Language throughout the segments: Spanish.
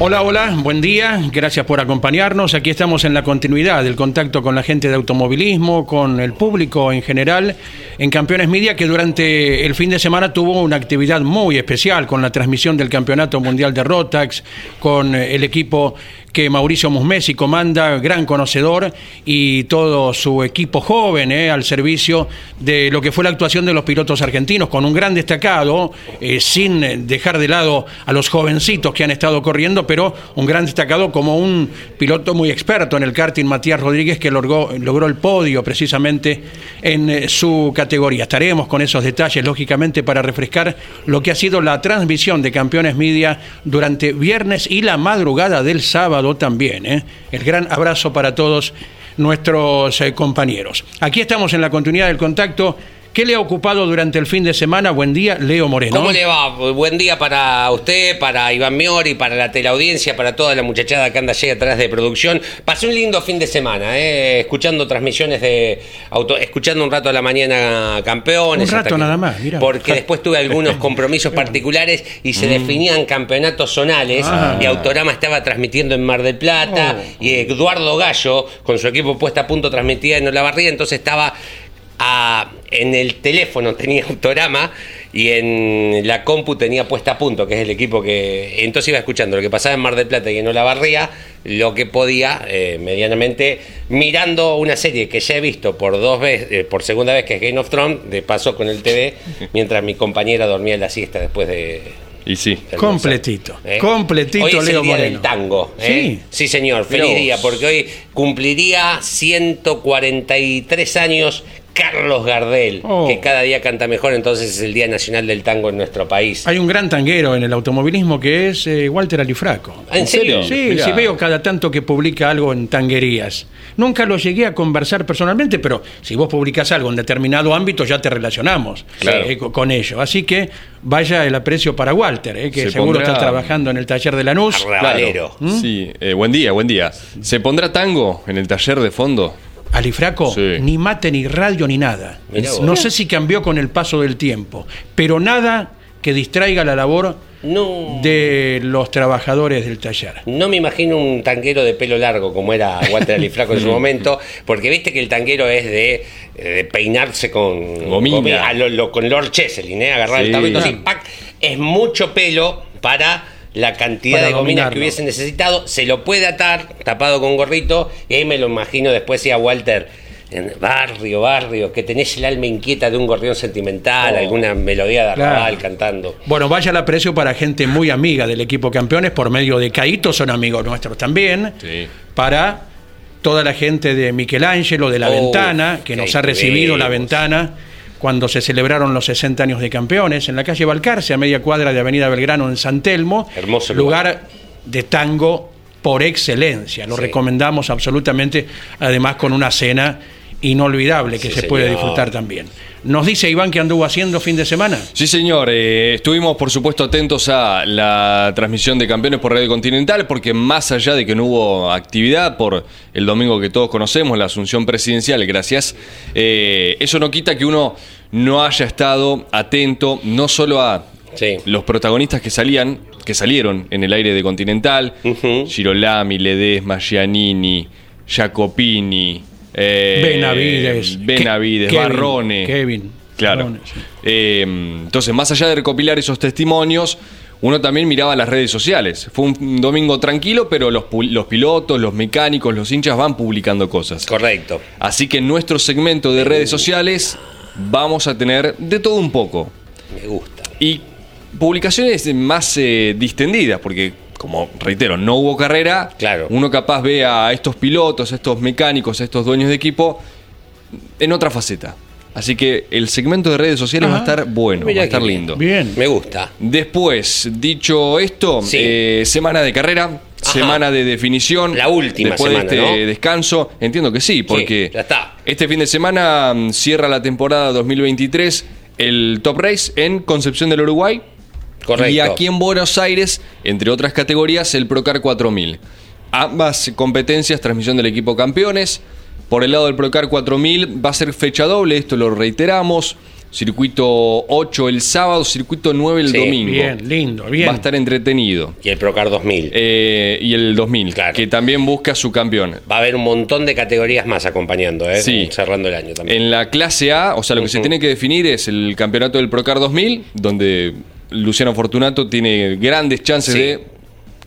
Hola, hola, buen día, gracias por acompañarnos. Aquí estamos en la continuidad del contacto con la gente de automovilismo, con el público en general, en Campeones Media, que durante el fin de semana tuvo una actividad muy especial con la transmisión del Campeonato Mundial de Rotax, con el equipo que Mauricio Musmesi comanda, gran conocedor, y todo su equipo joven eh, al servicio de lo que fue la actuación de los pilotos argentinos, con un gran destacado, eh, sin dejar de lado a los jovencitos que han estado corriendo, pero un gran destacado como un piloto muy experto en el karting, Matías Rodríguez, que logró, el podio precisamente en eh, su categoría. Estaremos con esos detalles, lógicamente, para refrescar lo que ha sido la transmisión de Campeones Media durante viernes y la madrugada del sábado también. ¿eh? El gran abrazo para todos nuestros eh, compañeros. Aquí estamos en la continuidad del contacto ¿Qué le ha ocupado durante el fin de semana? Buen día, Leo Moreno. ¿Cómo le va? Buen día para usted, para Iván Miori, para la teleaudiencia, para toda la muchachada que anda allí atrás de producción. Pasé un lindo fin de semana, ¿eh? escuchando transmisiones de auto, escuchando un rato a la mañana campeones. Un rato nada más, mira. Porque después tuve algunos compromisos particulares y se mm. definían campeonatos zonales ah. y Autorama estaba transmitiendo en Mar del Plata oh. y Eduardo Gallo, con su equipo puesta a punto, transmitía en Olavarría, entonces estaba en el teléfono tenía Autorama y en la compu tenía puesta a punto, que es el equipo que entonces iba escuchando lo que pasaba en Mar del Plata y en Olavarría, lo que podía eh, medianamente mirando una serie que ya he visto por dos veces, eh, por segunda vez que es Game of Thrones, de paso con el TV, mientras mi compañera dormía en la siesta después de y sí. Completito. ¿Eh? Completito, hoy es Leo el día del tango. Sí. Sí, señor. Feliz día, porque hoy cumpliría 143 años Carlos Gardel, que oh. cada día canta mejor, entonces es el Día Nacional del Tango en nuestro país. Hay un gran tanguero en el automovilismo que es eh, Walter Alifraco. ¿En serio? Sí, sí, veo cada tanto que publica algo en tanguerías. Nunca lo llegué a conversar personalmente, pero si vos publicas algo en determinado ámbito ya te relacionamos eh, con ello. Así que vaya el aprecio para Walter, eh, que seguro está trabajando en el taller de Lanús. Claro. ¿Mm? Sí, buen día, buen día. ¿Se pondrá tango en el taller de fondo? Alifraco, ni mate, ni radio, ni nada. no sé si cambió con el paso del tiempo, pero nada que distraiga la labor de los trabajadores del taller. No me imagino un tanquero de pelo largo como era Walter Alifraco en su momento, porque viste que el tanquero es de, peinarse con, con Lord Cheselin, ¿eh? agarrar el tablito así, es mucho pelo para la cantidad de gominas que hubiese necesitado, se lo puede atar tapado con gorrito y ahí me lo imagino después si a Walter en barrio, barrio, que tenés el alma inquieta de un gorrión sentimental, oh. alguna melodía de arrabal cantando. Bueno, vaya el aprecio para gente muy amiga del equipo campeones, por medio de Caíto, son amigos nuestros también, para toda la gente de Michelangelo, de La Ventana, que nos ha recibido La Ventana cuando se celebraron los 60 años de campeones, en la calle Balcarce, a media cuadra de Avenida Belgrano, en San Telmo. Hermoso lugar. de tango por excelencia. Lo recomendamos absolutamente, además con una cena inolvidable que se puede disfrutar también. Nos dice Iván que anduvo haciendo fin de semana. Sí, señor. Eh, estuvimos, por supuesto, atentos a la transmisión de campeones por Radio Continental, porque más allá de que no hubo actividad por el domingo que todos conocemos, la asunción presidencial, gracias, eh, eso no quita que uno no haya estado atento no solo a los protagonistas que salían, que salieron en el aire de Continental, Girolami, Ledesma, Giannini, Jacopini, eh, Benavides, Benavides, Barrone. Kevin. Claro. Eh, entonces, más allá de recopilar esos testimonios, uno también miraba las redes sociales. Fue un domingo tranquilo, pero los, pilotos, los mecánicos, los hinchas van publicando cosas. Correcto. Así que en nuestro segmento de redes sociales vamos a tener de todo un poco. Me gusta. Y publicaciones más eh, distendidas, porque, como reitero, no hubo carrera. Claro. Uno capaz ve a estos pilotos, a estos mecánicos, a estos dueños de equipo en otra faceta. Así que el segmento de redes sociales va a estar bueno, Mirá va a estar lindo. Bien. Me gusta. Después, dicho esto, Sí. eh, semana de carrera, semana de definición. La última después semana, de este ¿no? descanso. Entiendo que sí, porque ya está. este fin de semana mm, cierra la temporada 2023 el Top Race en Concepción del Uruguay. Correcto. Y aquí en Buenos Aires, entre otras categorías, el Procar 4000. Ambas competencias, transmisión del equipo campeones. Por el lado del Procar 4000 va a ser fecha doble, esto lo reiteramos. Circuito 8 el sábado, circuito 9 el Sí, domingo. Bien, lindo, bien. Va a estar entretenido. Y el Procar 2000. Eh, y el 2000, Claro. que también busca su campeón. Va a haber un montón de categorías más acompañando, ¿eh? Sí. Cerrando el año también. En la clase A, o sea, lo que se tiene que definir es el campeonato del Procar 2000, donde Luciano Fortunato tiene grandes chances Sí. de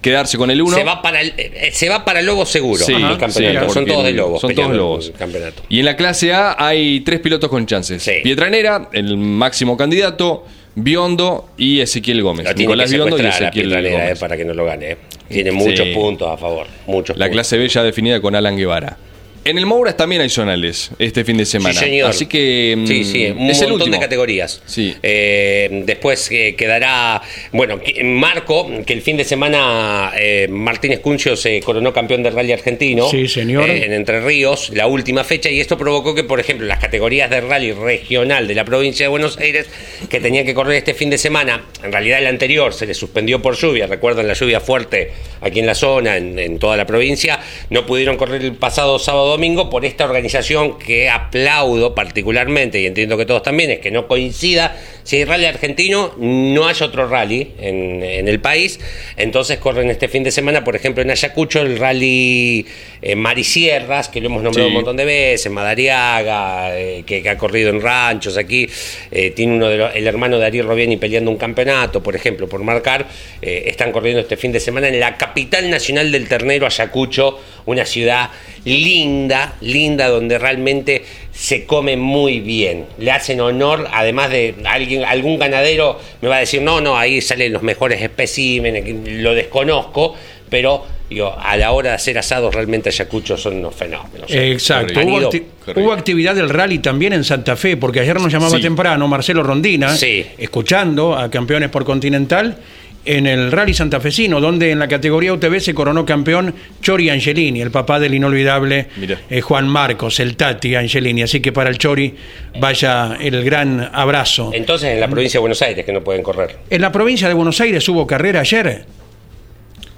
quedarse con el 1. Se va para el, eh, se va para Lobo seguro Sí, el campeonato. sí, son todos de Lobos. son todos Lobos. el campeonato. Y en la clase A hay tres pilotos con chances. Sí. Pietranera, el máximo candidato, Biondo y Ezequiel Gómez. Lo tiene Nicolás que Biondo y Ezequiel Pietranera, eh, Gómez. para que no lo gane. eh. Tiene muchos Sí. puntos a favor. Muchos La puntos. clase B ya definida con Alan Guevara. En el Mouras también hay zonales este fin de semana. Sí, señor. Así que mm, Sí, sí, un es el montón último. de categorías. Sí. Eh, después eh, quedará, bueno, Marco, que el fin de semana eh, Martínez Cuncio se coronó campeón del rally argentino. Sí, señor. eh, en Entre Ríos, la última fecha, y esto provocó que, por ejemplo, las categorías de rally regional de la provincia de Buenos Aires, que tenían que correr este fin de semana, en realidad el anterior se les suspendió por lluvia, recuerdan la lluvia fuerte aquí en la zona, en, en toda la provincia, no pudieron correr el pasado sábado domingo por esta organización que aplaudo particularmente, y entiendo que todos también, es que no coincida, si hay rally argentino, no hay otro rally en, en el país, entonces corren este fin de semana, por ejemplo, en Ayacucho, el rally eh, Marisierras, que lo hemos nombrado Sí. un montón de veces, Madariaga, eh, que, que ha corrido en ranchos aquí, eh, tiene uno de los, el hermano de Ariel Robiani peleando un campeonato, por ejemplo, por marcar, eh, están corriendo este fin de semana en la capital nacional del ternero, Ayacucho, una ciudad linda, linda, donde realmente se come muy bien. Le hacen honor, además de alguien, algún ganadero me va a decir, no, no, ahí salen los mejores especímenes, lo desconozco, pero digo, a la hora de hacer asados realmente Ayacucho son unos fenómenos. Exacto. Hubo, acti- actividad del rally también en Santa Fe, porque ayer nos llamaba Sí. temprano Marcelo Rondina, Sí. escuchando a campeones por Continental en el rally santafesino, donde en la categoría UTV se coronó campeón Chori Angelini, el papá del inolvidable eh, Juan Marcos, el Tati Angelini. Así que para el Chori vaya el gran abrazo. Entonces en la provincia de Buenos Aires que no pueden correr. En la provincia de Buenos Aires hubo carrera ayer.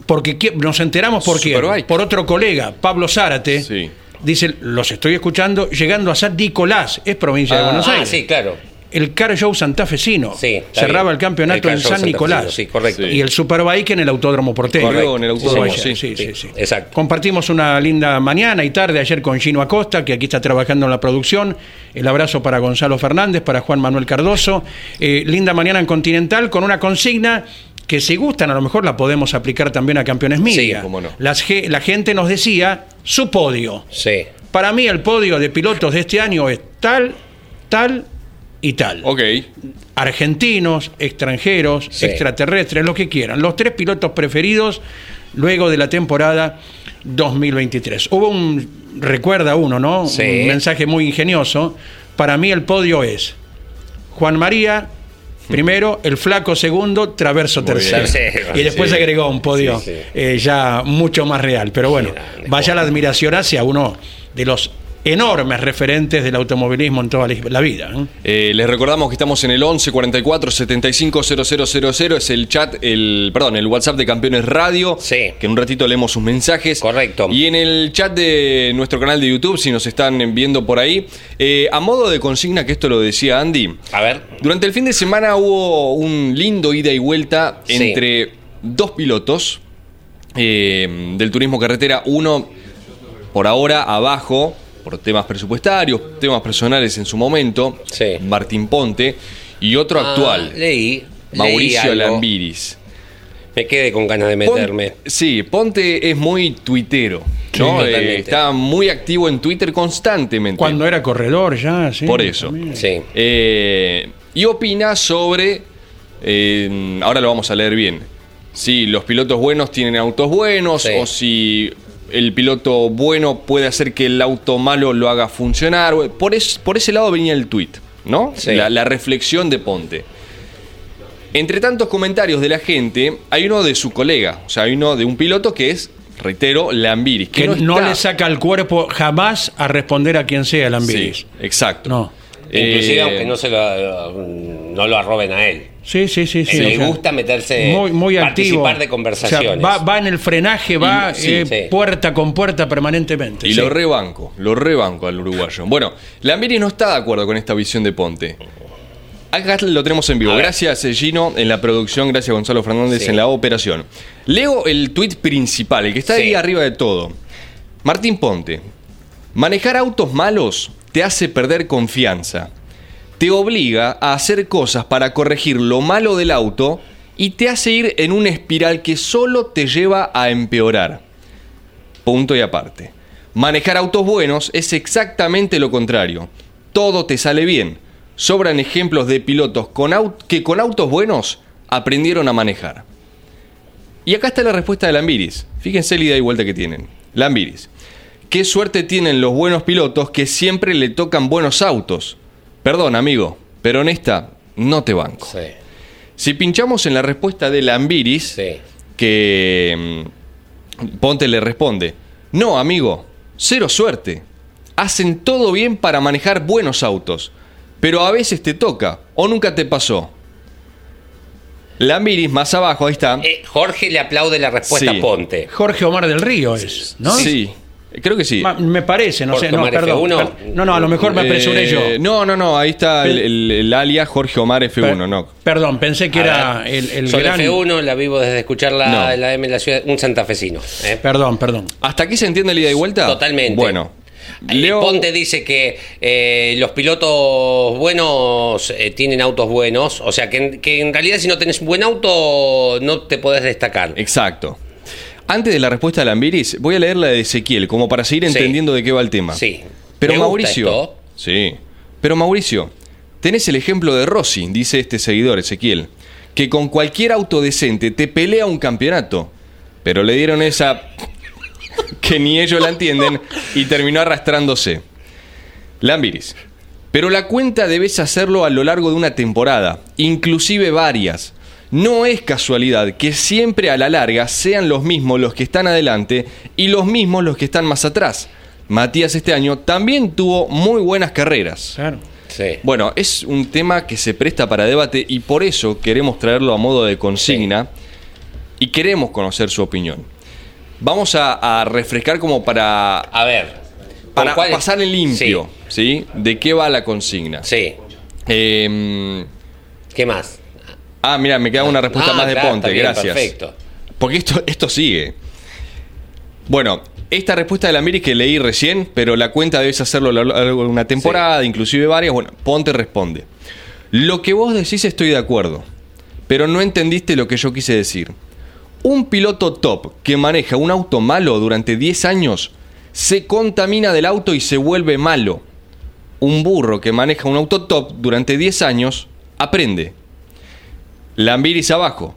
Porque nos enteramos por quién. Superbike. Por otro colega, Pablo Zárate. Sí. Dice, los estoy escuchando, llegando a San Nicolás, es provincia de Ah, Buenos Ah, Aires. sí, claro. El Car Show santafesino. Sí, Cerraba bien. el campeonato El en San Nicolás. sí, correcto. Y el Superbike en el Autódromo Porteño. Corrió en el Autódromo, sí, sí, sí. Exacto. Compartimos una linda mañana y tarde ayer con Gino Acosta, que aquí está trabajando en la producción. El abrazo para Gonzalo Fernández, para Juan Manuel Cardoso. Eh, linda mañana en Continental con una consigna que si gustan a lo mejor la podemos aplicar también a Campeones Media. cómo no. Las la gente nos decía su podio. Sí. Para mí el podio de pilotos de este año es tal, tal y tal. Ok. Argentinos, extranjeros, Sí. extraterrestres, lo que quieran. Los tres pilotos preferidos luego de la temporada 2023. Hubo un, recuerda uno, ¿no? Sí. Un mensaje muy ingenioso. Para mí el podio es Juan María. Primero, el flaco segundo, Traverso tercero. Y después sí. agregó un podio Sí, sí. eh, ya mucho más real. Pero bueno, vaya la admiración hacia uno de los enormes referentes del automovilismo en toda la vida. ¿eh? Eh, les recordamos que estamos en el 11 44 75 000, es el chat, el perdón, el WhatsApp de Campeones Radio, Sí. que en un ratito leemos sus mensajes. Correcto. Y en el chat de nuestro canal de YouTube, si nos están viendo por ahí, eh, a modo de consigna, que esto lo decía Andy, A ver. durante el fin de semana hubo un lindo ida y vuelta Sí. entre dos pilotos eh, del turismo carretera, uno por ahora abajo por temas presupuestarios, temas personales en su momento, Sí. Martín Ponte, y otro Ah, actual, leí. Mauricio. Lambiris. me quede con ganas de meterme. sí, Ponte es muy tuitero. ¿no? Sí, Eh, está muy activo en Twitter constantemente. Cuando era corredor ya, sí. Por eso. Sí. Eh, y opina sobre, eh, ahora lo vamos a leer bien, si los pilotos buenos tienen autos buenos Sí. o si el piloto bueno puede hacer que el auto malo lo haga funcionar. Por, es- por ese lado venía el tweet, ¿no? Sí. La, la reflexión de Ponte. Entre tantos comentarios de la gente, hay uno de su colega, o sea, hay uno de un piloto que es, reitero, Lambiris. Que no, está- le saca el cuerpo jamás a responder a quien sea el Ambiris. Sí, exacto. No. Inclusive Eh, aunque no se lo, no lo arroben a él. Sí, sí, sí. sí. le o sea, gusta meterse, muy, muy activo. participar de O conversaciones. sea, va, va en el frenaje, va Y- sí, eh, sí. puerta con puerta permanentemente. Y Sí. lo rebanco, lo rebanco al uruguayo. Bueno, Lambiris no está de acuerdo con esta visión de Ponte. Acá lo tenemos en vivo. Gracias, eh, Gino, en la producción. Gracias, Gonzalo Fernández, Sí. en la operación. Leo el tuit principal, el que está ahí arriba de todo. Martín Ponte. Manejar autos malos te hace perder confianza. Te obliga a hacer cosas para corregir lo malo del auto y te hace ir en una espiral que solo te lleva a empeorar. Punto y aparte. Manejar autos buenos es exactamente lo contrario. Todo te sale bien. Sobran ejemplos de pilotos que con autos buenos aprendieron a manejar. Y acá está la respuesta de Lambiris. Fíjense la ida y vuelta que tienen. Lambiris. Qué suerte tienen los buenos pilotos que siempre le tocan buenos autos. Perdón, amigo, pero en esta no te banco. Sí, Si pinchamos en la respuesta de Lambiris, sí. que mm, Ponte le responde, no amigo, cero suerte. Hacen todo bien para manejar buenos autos, pero a veces te toca o nunca te pasó. Lambiris más abajo, ahí está. Eh, Jorge le aplaude la respuesta Sí. a Ponte. Jorge Omar del Río es, ¿no? Sí, creo que sí. Ma- Me parece, no sé. No, Omar perdón, F1. per- no, no, a lo mejor me apresuré Eh, yo. No, no, no, ahí está el, el- el alias Jorge Omar F1, Per- no. Perdón, pensé que A era ver, el, el Soy gran. F1, la vivo desde escuchar la, No. la M en la ciudad, un santafesino. ¿eh? Perdón, perdón. ¿Hasta aquí se entiende la ida y vuelta? Totalmente. Bueno. Eh, Leo- Ponte dice que eh, los pilotos buenos eh, tienen autos buenos, o sea que en, que en realidad si no tenés un buen auto no te podés destacar. Exacto. Antes de la respuesta de Lambiris, voy a leer la de Ezequiel, como para seguir Sí. entendiendo de qué va el tema. Sí. Pero Me gusta Mauricio. esto. Sí. Pero Mauricio, tenés el ejemplo de Rossi, dice este seguidor, Ezequiel, que con cualquier auto decente te pelea un campeonato. Pero le dieron esa que ni ellos la entienden y terminó arrastrándose. Lambiris. Pero la cuenta debes hacerlo a lo largo de una temporada, inclusive varias. No es casualidad que siempre a la larga sean los mismos los que están adelante y los mismos los que están más atrás. Matías este año también tuvo muy buenas carreras. Claro. Sí. Bueno, es un tema que se presta para debate y por eso queremos traerlo a modo de consigna y queremos conocer su opinión. Vamos a, a refrescar como para, A ver. ¿con para cuál- pasar en limpio, ¿sí? ¿De qué va la consigna? Sí. sí. Eh, ¿Qué más? Ah, mira, me queda una respuesta Ah, más de claro, Ponte, bien, gracias. Perfecto. Porque esto, esto sigue. Bueno, esta respuesta de la Miris que leí recién, pero la cuenta debes hacerlo a lo largo de una temporada, inclusive varias. Bueno, Ponte responde. Lo que vos decís estoy de acuerdo, pero no entendiste lo que yo quise decir. Un piloto top que maneja un auto malo durante 10 años se contamina del auto y se vuelve malo. Un burro que maneja un auto top durante 10 años aprende. Lambiris abajo.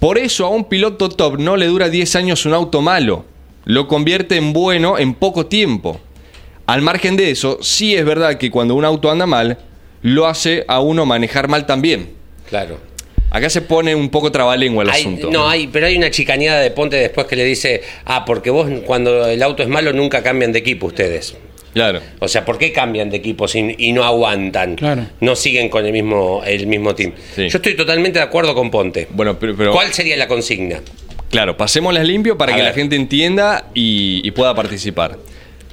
Por eso a un piloto top no le dura 10 años un auto malo. Lo convierte en bueno en poco tiempo. Al margen de eso, sí es verdad que cuando un auto anda mal, lo hace a uno manejar mal también. Claro. Acá se pone un poco trabalengua el Hay- asunto. no, hay, pero hay una chicaneada de Ponte después que le dice, ah, porque vos cuando el auto es malo nunca cambian de equipo ustedes. Claro. O sea, ¿por qué cambian de equipo si- y no aguantan? Claro. No siguen con el mismo, el mismo team. Sí. Yo estoy totalmente de acuerdo con Ponte. Bueno, pero, pero- ¿Cuál sería la consigna? claro, pasémoslas limpio para A que ver. la gente entienda y, y pueda participar.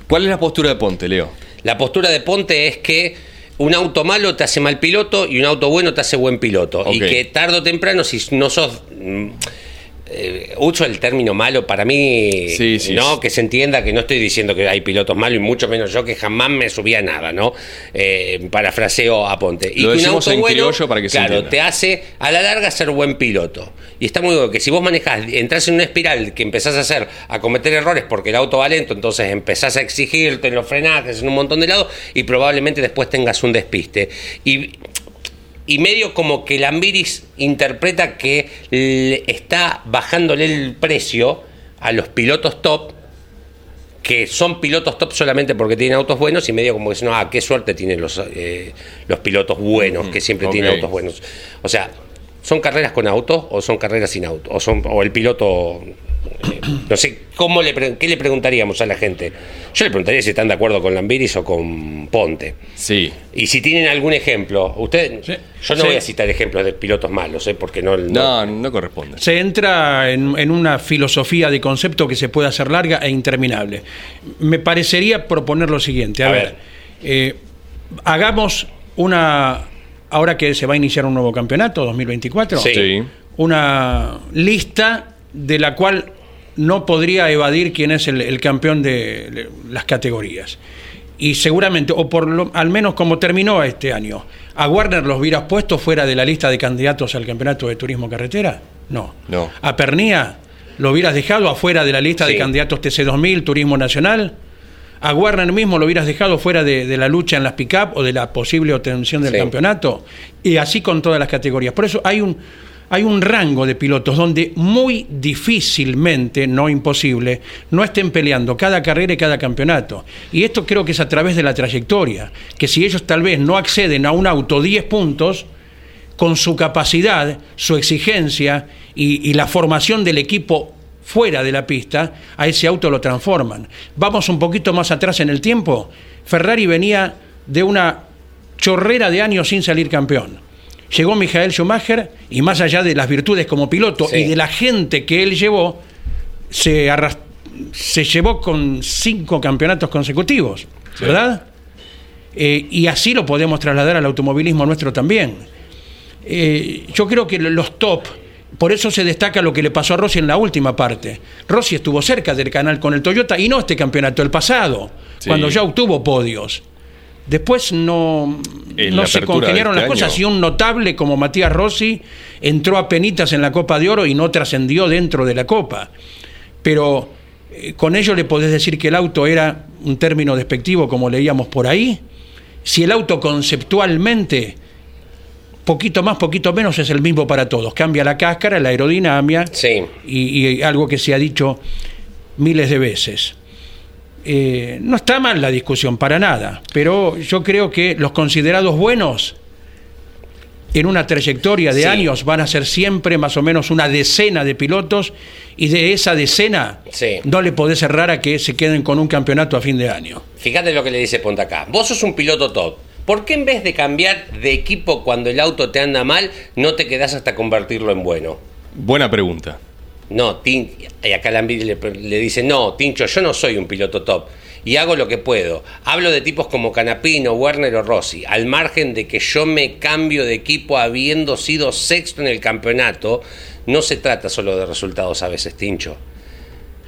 ¿Cuál es la postura de Ponte, Leo? La postura de Ponte es que un auto malo te hace mal piloto y un auto bueno te hace buen piloto. Y que tarde o temprano, si no sos. Eh, uso el término malo para mí, Sí, sí, no sí. que se entienda que no estoy diciendo que hay pilotos malos y mucho menos yo que jamás me subía a nada, ¿no? Eh, parafraseo a Ponte. Y Lo un decimos auto en criollo para que se claro, entienda. te hace a la larga ser buen piloto. Y está muy bueno que si vos manejás, entras en una espiral que empezás a hacer, a cometer errores porque el auto va lento, entonces empezás a exigirte en los frenajes, en un montón de lados y probablemente después tengas un despiste. Y y medio como que Lambiris interpreta que está bajándole el precio a los pilotos top, que son pilotos top solamente porque tienen autos buenos, y medio como que dice, no, ah, qué suerte tienen los, eh, los pilotos buenos, que siempre tienen autos buenos. O sea, ¿son carreras con auto o son carreras sin auto? O, son, o el piloto... no sé, ¿cómo le, ¿qué le preguntaríamos a la gente? Yo le preguntaría si están de acuerdo con Lambiris o con Ponte. Sí. Y si tienen algún ejemplo, usted, Sí. yo no Sí. voy a citar ejemplos de pilotos malos, ¿eh? porque no, No, no corresponde. Se entra en, en una filosofía de concepto que se puede hacer larga e interminable. Me parecería proponer lo siguiente. A, A ver, ver. eh, hagamos una, ahora que se va a iniciar un nuevo campeonato, 2024, Sí. Sí. una lista de la cual no podría evadir quién es el, el campeón de las categorías. Y seguramente, o por lo, al menos como terminó este año, ¿a Warner los hubieras puesto fuera de la lista de candidatos al campeonato de turismo carretera? No. No. ¿A Pernía lo hubieras dejado afuera de la lista de candidatos TC2000, Turismo Nacional? ¿A Warner mismo lo hubieras dejado fuera de, de la lucha en las pick-up o de la posible obtención del Sí. campeonato? Y así con todas las categorías. Por eso hay un, hay un rango de pilotos donde muy difícilmente, no imposible, no estén peleando cada carrera y cada campeonato. Y esto creo que es a través de la trayectoria, que si ellos tal vez no acceden a un auto 10 puntos, con su capacidad, su exigencia y, y la formación del equipo fuera de la pista, a ese auto lo transforman. Vamos un poquito más atrás en el tiempo. Ferrari venía de una chorrera de años sin salir campeón. Llegó Michael Schumacher y más allá de las virtudes como piloto Sí. y de la gente que él llevó, se, se llevó con cinco campeonatos consecutivos, ¿verdad? Eh, y así lo podemos trasladar al automovilismo nuestro también. Eh, yo creo que los top, por eso se destaca lo que le pasó a Rossi en la última parte. Rossi estuvo cerca del canal con el Toyota y no este campeonato, el pasado, Sí. cuando ya obtuvo podios. Después no, no se congeniaron este las cosas año. y un notable como Matías Rossi entró a penitas en la Copa de Oro y no trascendió dentro de la Copa. Pero eh, con ello le podés decir que el auto era un término despectivo como leíamos por ahí. Si el auto conceptualmente, poquito más, poquito menos, es el mismo para todos. Cambia la cáscara, la aerodinámica Sí. y, y algo que se ha dicho miles de veces. Eh, no está mal la discusión, para nada, pero yo creo que los considerados buenos en una trayectoria de Sí. años van a ser siempre más o menos una decena de pilotos y de esa decena Sí. no le podés cerrar a que se queden con un campeonato a fin de año. Fíjate lo que le dice Ponta acá. Vos sos un piloto top. ¿Por qué en vez de cambiar de equipo cuando el auto te anda mal, no te quedás hasta convertirlo en bueno? Buena pregunta. No, Tin- y acá Lambiri le, le dice, no, Tincho, yo no soy un piloto top y hago lo que puedo. Hablo de tipos como Canapino, Werner o Rossi, al margen de que yo me cambio de equipo habiendo sido sexto en el campeonato, no se trata solo de resultados a veces, Tincho.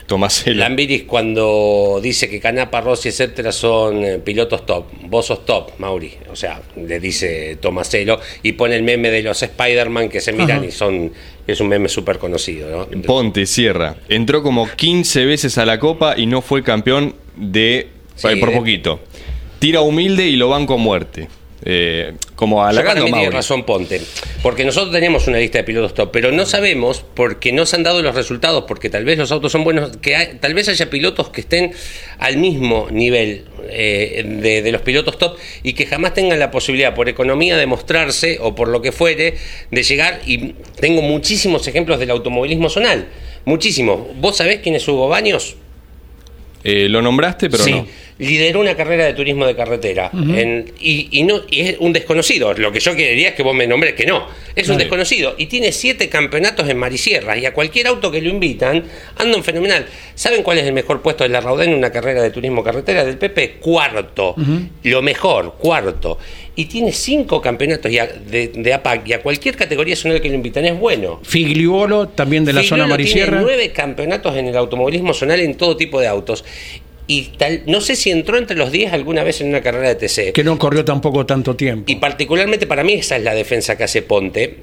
Tomaselo. Lambiris cuando dice que Canapa, Rossi, etcétera son eh, pilotos top. Vos sos top, Mauri. O sea, le dice Tomaselo y pone el meme de los Spider-Man que se miran y son. Es un meme súper conocido, ¿no? Ponte, Sierra. Entró como 15 veces a la Copa y no fue campeón de... Sí, por de- poquito. Tira humilde y lo banco a muerte. Eh, como Yo para halagando mí a tiene Mauri. razón Ponte, porque nosotros tenemos una lista de pilotos top, pero no sabemos porque no se han dado los resultados, porque tal vez los autos son buenos, que hay- tal vez haya pilotos que estén al mismo nivel eh, de, de los pilotos top y que jamás tengan la posibilidad por economía de mostrarse o por lo que fuere de llegar y tengo muchísimos ejemplos del automovilismo zonal, muchísimos. ¿Vos sabés quién es Hugo Baños? Eh, lo nombraste, pero sí, no. Lideró una carrera de turismo de carretera. en- y, y no, y es un desconocido. Lo que yo quería es que vos me nombres que no. Es un desconocido. Y tiene siete campeonatos en Marisierra. Y a cualquier auto que lo invitan, andan fenomenal. ¿Saben cuál es el mejor puesto de la Raudá en una carrera de turismo carretera del PP? Cuarto. Lo mejor, cuarto. Y tiene cinco campeonatos y a- de, de APAC. Y a cualquier categoría zonal que lo invitan es bueno. Figliuolo, también de la zona Marisierra. Tiene nueve campeonatos en el automovilismo zonal en todo tipo de autos. Y tal, no sé si entró entre los 10 alguna vez en una carrera de TC. Que no corrió tampoco tanto tiempo. Y particularmente para mí esa es la defensa que hace Ponte.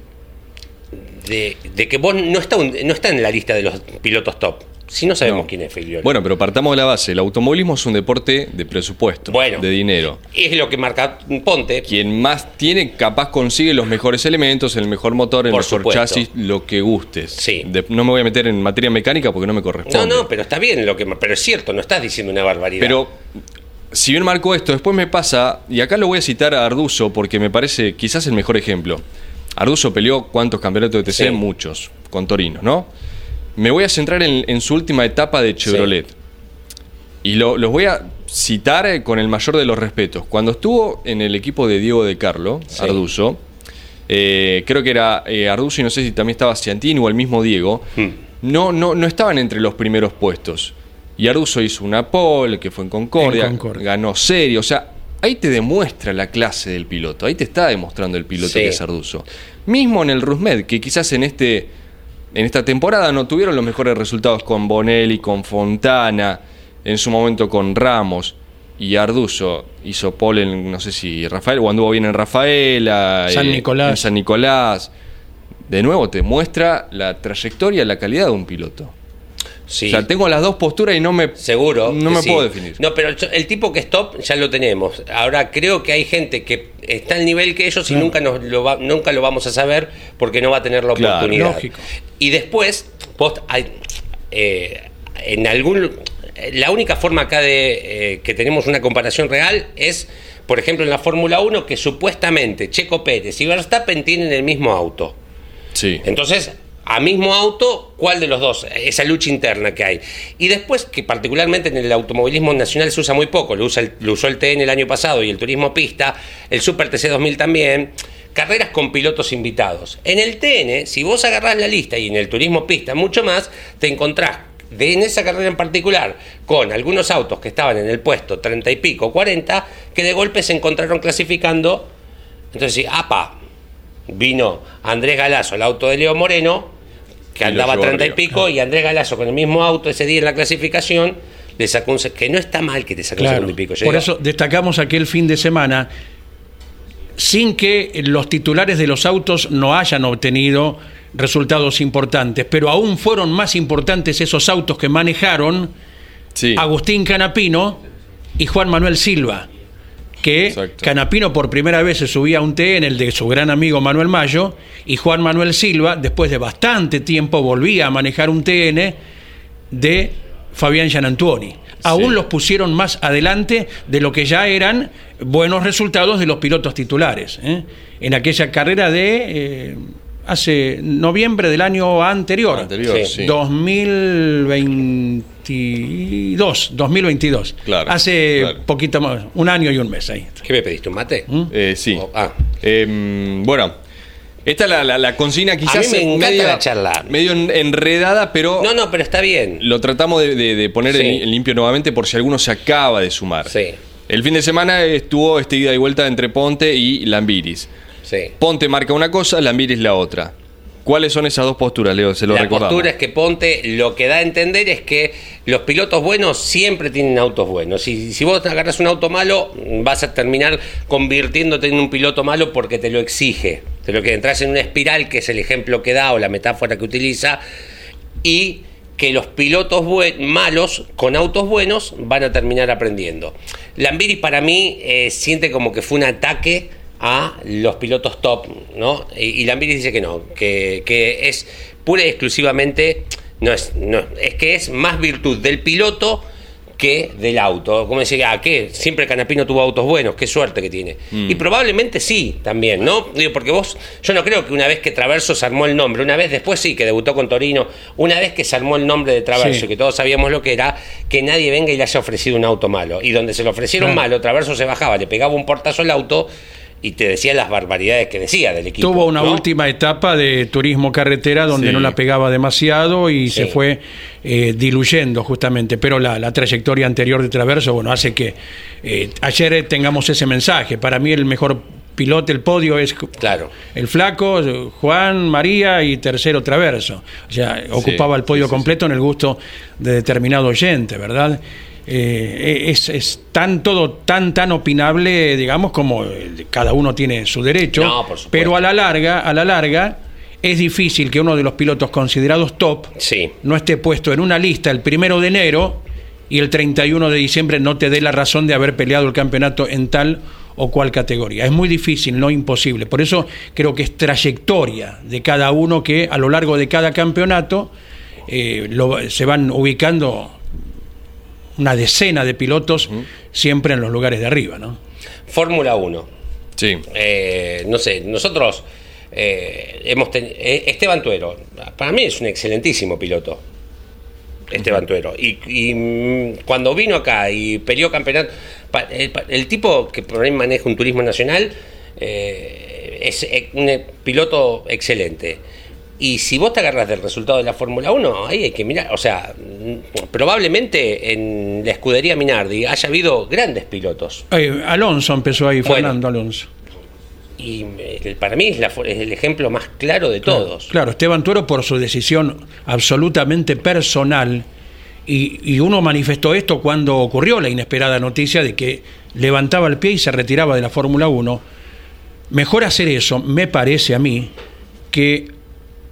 De, de que vos no está, un- no está en la lista de los pilotos top. Si no sabemos No. quién es Figliuolo. Bueno, pero partamos de la base. El automovilismo es un deporte de presupuesto, Bueno. de dinero. es lo que marca Ponte. Quien más tiene, capaz consigue los mejores elementos, el mejor motor, el Por mejor supuesto. chasis, lo que gustes. Sí. De- no me voy a meter en materia mecánica porque no me corresponde. No, no, pero está bien lo que pero es cierto, no estás diciendo una barbaridad. Pero si bien marco esto, después me pasa, y acá lo voy a citar a Arduzo porque me parece quizás el mejor ejemplo. Arduzo peleó cuántos campeonatos de TC, Sí. muchos, con Torino, ¿no? Me voy a centrar en, en su última etapa de Chevrolet. Y lo- los voy a citar eh, con el mayor de los respetos. Cuando estuvo en el equipo de Diego de Carlo, Sí. Arduzo, eh, creo que era eh, Arduzo y no sé si también estaba Ciantini o el mismo Diego, Hmm. no, no, no estaban entre los primeros puestos. Y Arduzo hizo una pole, que fue en Concordia, En Concordia. ganó serie, o sea, ahí te demuestra la clase del piloto, ahí te está demostrando el piloto Sí. que es Arduzo. Mismo en el Rusmed, que quizás en este en esta temporada no tuvieron los mejores resultados con Bonelli, con Fontana, en su momento con Ramos. Y Arduzo hizo pole en, no sé si Rafael, o anduvo bien en Rafaela, San eh, Nicolás. en San Nicolás. De nuevo, te muestra la trayectoria, la calidad de un piloto. Sí. O sea, tengo las dos posturas y no me, Seguro. no me sí. puedo definir. No, pero el, el tipo que es top ya lo tenemos. Ahora creo que hay gente que está al nivel que ellos y nunca, nos lo va- nunca lo vamos a saber porque no va a tener la Claro. oportunidad. Lógico. Y después, vos, hay, eh, en algún. La única forma acá de eh, que tenemos una comparación real es, por ejemplo, en la Fórmula 1, que supuestamente Checo Pérez y Verstappen tienen el mismo auto. Sí. Entonces, a mismo auto, ¿cuál de los dos? Esa lucha interna que hay. Y después, que particularmente en el automovilismo nacional se usa muy poco, lo, el- usó el TN el año pasado y el turismo pista, el Super TC 2000 también, carreras con pilotos invitados. En el TN, si vos agarrás la lista y en el turismo pista mucho más, te encontrás de, en esa carrera en particular con algunos autos que estaban en el puesto 30 y pico, 40, que de golpe se encontraron clasificando. Entonces, apa, vino Andrés Galazo, el auto de Leo Moreno, que andaba llevó 30 y pico, y Andrés Galazo con el mismo auto ese día en la clasificación, le sacó un... Que no está mal que te saque un Claro. segundo y pico. Por eso destacamos aquel fin de semana sin que los titulares de los autos no hayan obtenido resultados importantes, pero aún fueron más importantes esos autos que manejaron Sí. Agustín Canapino y Juan Manuel Silva, que Exacto. Canapino por primera vez se subía a un T en el de su gran amigo Manuel Mayo, y Juan Manuel Silva, después de bastante tiempo, volvía a manejar un TN de Fabián Gianantuoni. Aún los pusieron más adelante de lo que ya eran buenos resultados de los pilotos titulares. ¿eh? En aquella carrera de eh, hace noviembre del año anterior. Anterior, Sí. sí. 2022, 2022. Claro, Hace claro. poquito más, un año y un mes ahí. ¿Qué me pediste? ¿Un mate? Eh, sí. Oh, ah. Eh, bueno, esta es la, la- la consigna quizás me encanta la charla. medio en- enredada, pero No, no, pero está bien. lo tratamos de, de- de poner Sí. en limpio nuevamente por si alguno se acaba de sumar. Sí. El fin de semana estuvo este ida y vuelta entre Ponte y Lambiris. Sí. Ponte marca una cosa, Lambiris la otra. ¿Cuáles son esas dos posturas, Leo? Se lo la recordamos. postura es que Ponte lo que da a entender es que los pilotos buenos siempre tienen autos buenos. Y si vos agarras un auto malo, vas a terminar convirtiéndote en un piloto malo porque te lo exige. Te lo que entras en una espiral, que es el ejemplo que da o la metáfora que utiliza, y que los pilotos malos con autos buenos van a terminar aprendiendo. Lambiris para mí eh, siente como que fue un ataque a los pilotos top, ¿no? Y, y Lambiris dice que no, que, que es pura y exclusivamente, no es, no, es que es más virtud del piloto que del auto. Como decía, ¿a qué? Siempre Canapino tuvo autos buenos, qué suerte que tiene. Mm. Y probablemente sí, también, ¿no? Digo, porque vos, yo no creo que una vez que Traverso se armó el nombre, una vez después sí, que debutó con Torino, una vez que se armó el nombre de Traverso, Sí. que todos sabíamos lo que era, que nadie venga y le haya ofrecido un auto malo. Y donde se le ofrecieron Claro. malo, Traverso se bajaba, le pegaba un portazo al auto y te decía las barbaridades que decía del equipo. Tuvo una ¿no? última etapa de turismo carretera donde Sí. no la pegaba demasiado y se fue eh, diluyendo justamente, pero la, la trayectoria anterior de Traverso, bueno, hace que eh, ayer tengamos ese mensaje. Para mí el mejor piloto, el podio es Claro. el flaco, Juan, María y tercero Traverso. O sea, ocupaba el podio completo en el gusto de determinado oyente, ¿verdad? Eh, es, es tan todo tan tan opinable, digamos, como eh, cada uno tiene su derecho. No, por supuesto. pero a la larga, a la larga, es difícil que uno de los pilotos considerados top Sí. no esté puesto en una lista el primero de enero y el 31 de diciembre no te dé la razón de haber peleado el campeonato en tal o cual categoría. Es muy difícil, no imposible. Por eso creo que es trayectoria de cada uno que a lo largo de cada campeonato eh, lo- se van ubicando una decena de pilotos siempre en los lugares de arriba, ¿no? Fórmula 1. Sí. Eh, no sé, nosotros eh, hemos tenido. Esteban Tuero, para mí es un excelentísimo piloto. Esteban Tuero. Y, y, mm, cuando vino acá y peleó campeonato, el, tipo que por ahí maneja un turismo nacional eh, es eh, un eh, piloto excelente. Y si vos te agarras del resultado de la Fórmula 1, ahí hay que mirar. O sea, mm, probablemente en la escudería Minardi haya habido grandes pilotos. Eh, Alonso empezó ahí, Bueno. Fernando Alonso. Y eh, para mí es, la fu- es el ejemplo más claro de todos. Claro, Esteban Tuero por su decisión absolutamente personal, y, y uno manifestó esto cuando ocurrió la inesperada noticia de que levantaba el pie y se retiraba de la Fórmula 1. Mejor hacer eso, me parece a mí, que